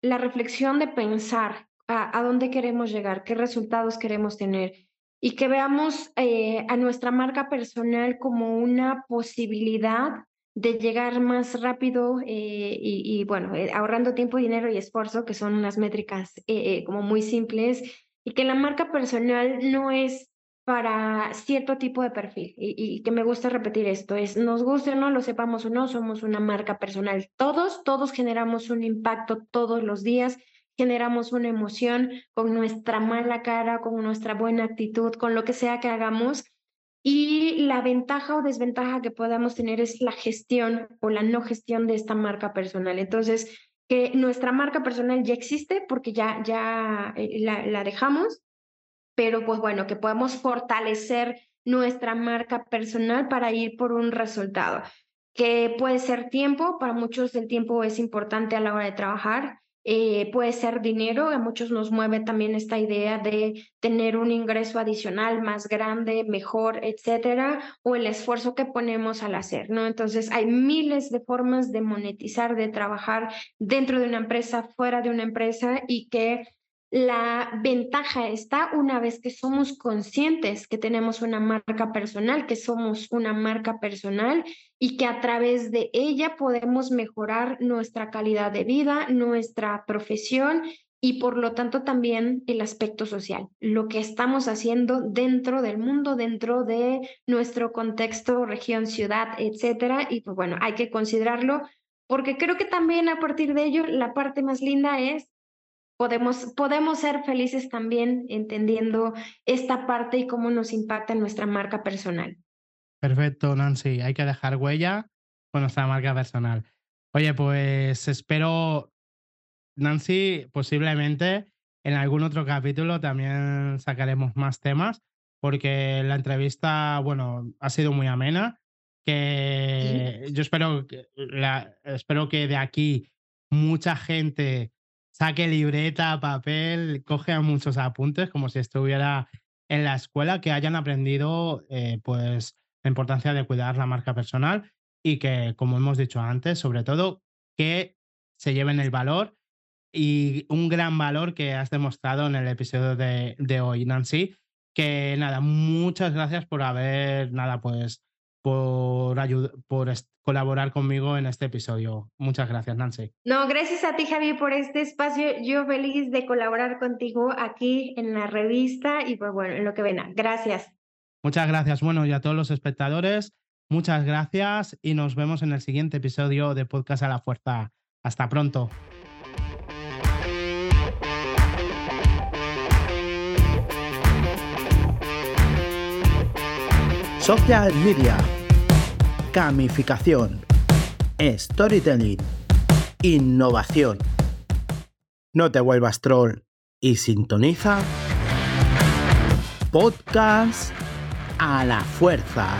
la reflexión de pensar a, a dónde queremos llegar, qué resultados queremos tener y que veamos eh, a nuestra marca personal como una posibilidad de llegar más rápido eh, y, y, bueno, eh, ahorrando tiempo, dinero y esfuerzo, que son unas métricas eh, como muy simples, y que la marca personal no es para cierto tipo de perfil. Y, y que me gusta repetir esto, es nos guste o no, lo sepamos o no, somos una marca personal. Todos, todos generamos un impacto todos los días, generamos una emoción con nuestra mala cara, con nuestra buena actitud, con lo que sea que hagamos. Y la ventaja o desventaja que podamos tener es la gestión o la no gestión de esta marca personal. Entonces, que nuestra marca personal ya existe porque ya, ya eh, la, la dejamos pero pues bueno, que podemos fortalecer nuestra marca personal para ir por un resultado, que puede ser tiempo, para muchos el tiempo es importante a la hora de trabajar, eh, puede ser dinero, a muchos nos mueve también esta idea de tener un ingreso adicional más grande, mejor, etcétera, o el esfuerzo que ponemos al hacer, ¿no? Entonces, hay miles de formas de monetizar, de trabajar dentro de una empresa, fuera de una empresa y que la ventaja está una vez que somos conscientes que tenemos una marca personal, que somos una marca personal y que a través de ella podemos mejorar nuestra calidad de vida, nuestra profesión y por lo tanto también el aspecto social, lo que estamos haciendo dentro del mundo, dentro de nuestro contexto, región, ciudad, etcétera. Y pues bueno, hay que considerarlo porque creo que también a partir de ello la parte más linda es podemos, podemos ser felices también entendiendo esta parte y cómo nos impacta en nuestra marca personal. Perfecto, Nancy. Hay que dejar huella con nuestra marca personal. Oye, pues espero, Nancy, posiblemente en algún otro capítulo también sacaremos más temas, porque la entrevista, bueno, ha sido muy amena. Que yo espero que, la, espero que de aquí mucha gente saque libreta, papel, coge muchos apuntes, como si estuviera en la escuela, que hayan aprendido eh, pues la importancia de cuidar la marca personal y que, como hemos dicho antes, sobre todo, que se lleven el valor y un gran valor que has demostrado en el episodio de, de hoy, Nancy. Que nada, muchas gracias por haber, nada, pues, por, por colaborar conmigo en este episodio. Muchas gracias, Nancy. No, gracias a ti, Javi, por este espacio. Yo feliz de colaborar contigo aquí en la revista y pues bueno, en lo que venga. Gracias. Muchas gracias. Bueno, y a todos los espectadores, muchas gracias y nos vemos en el siguiente episodio de Podcast a la Fuerza. Hasta pronto. Social media, gamificación, storytelling, innovación. No te vuelvas troll y sintoniza podcast a la fuerza.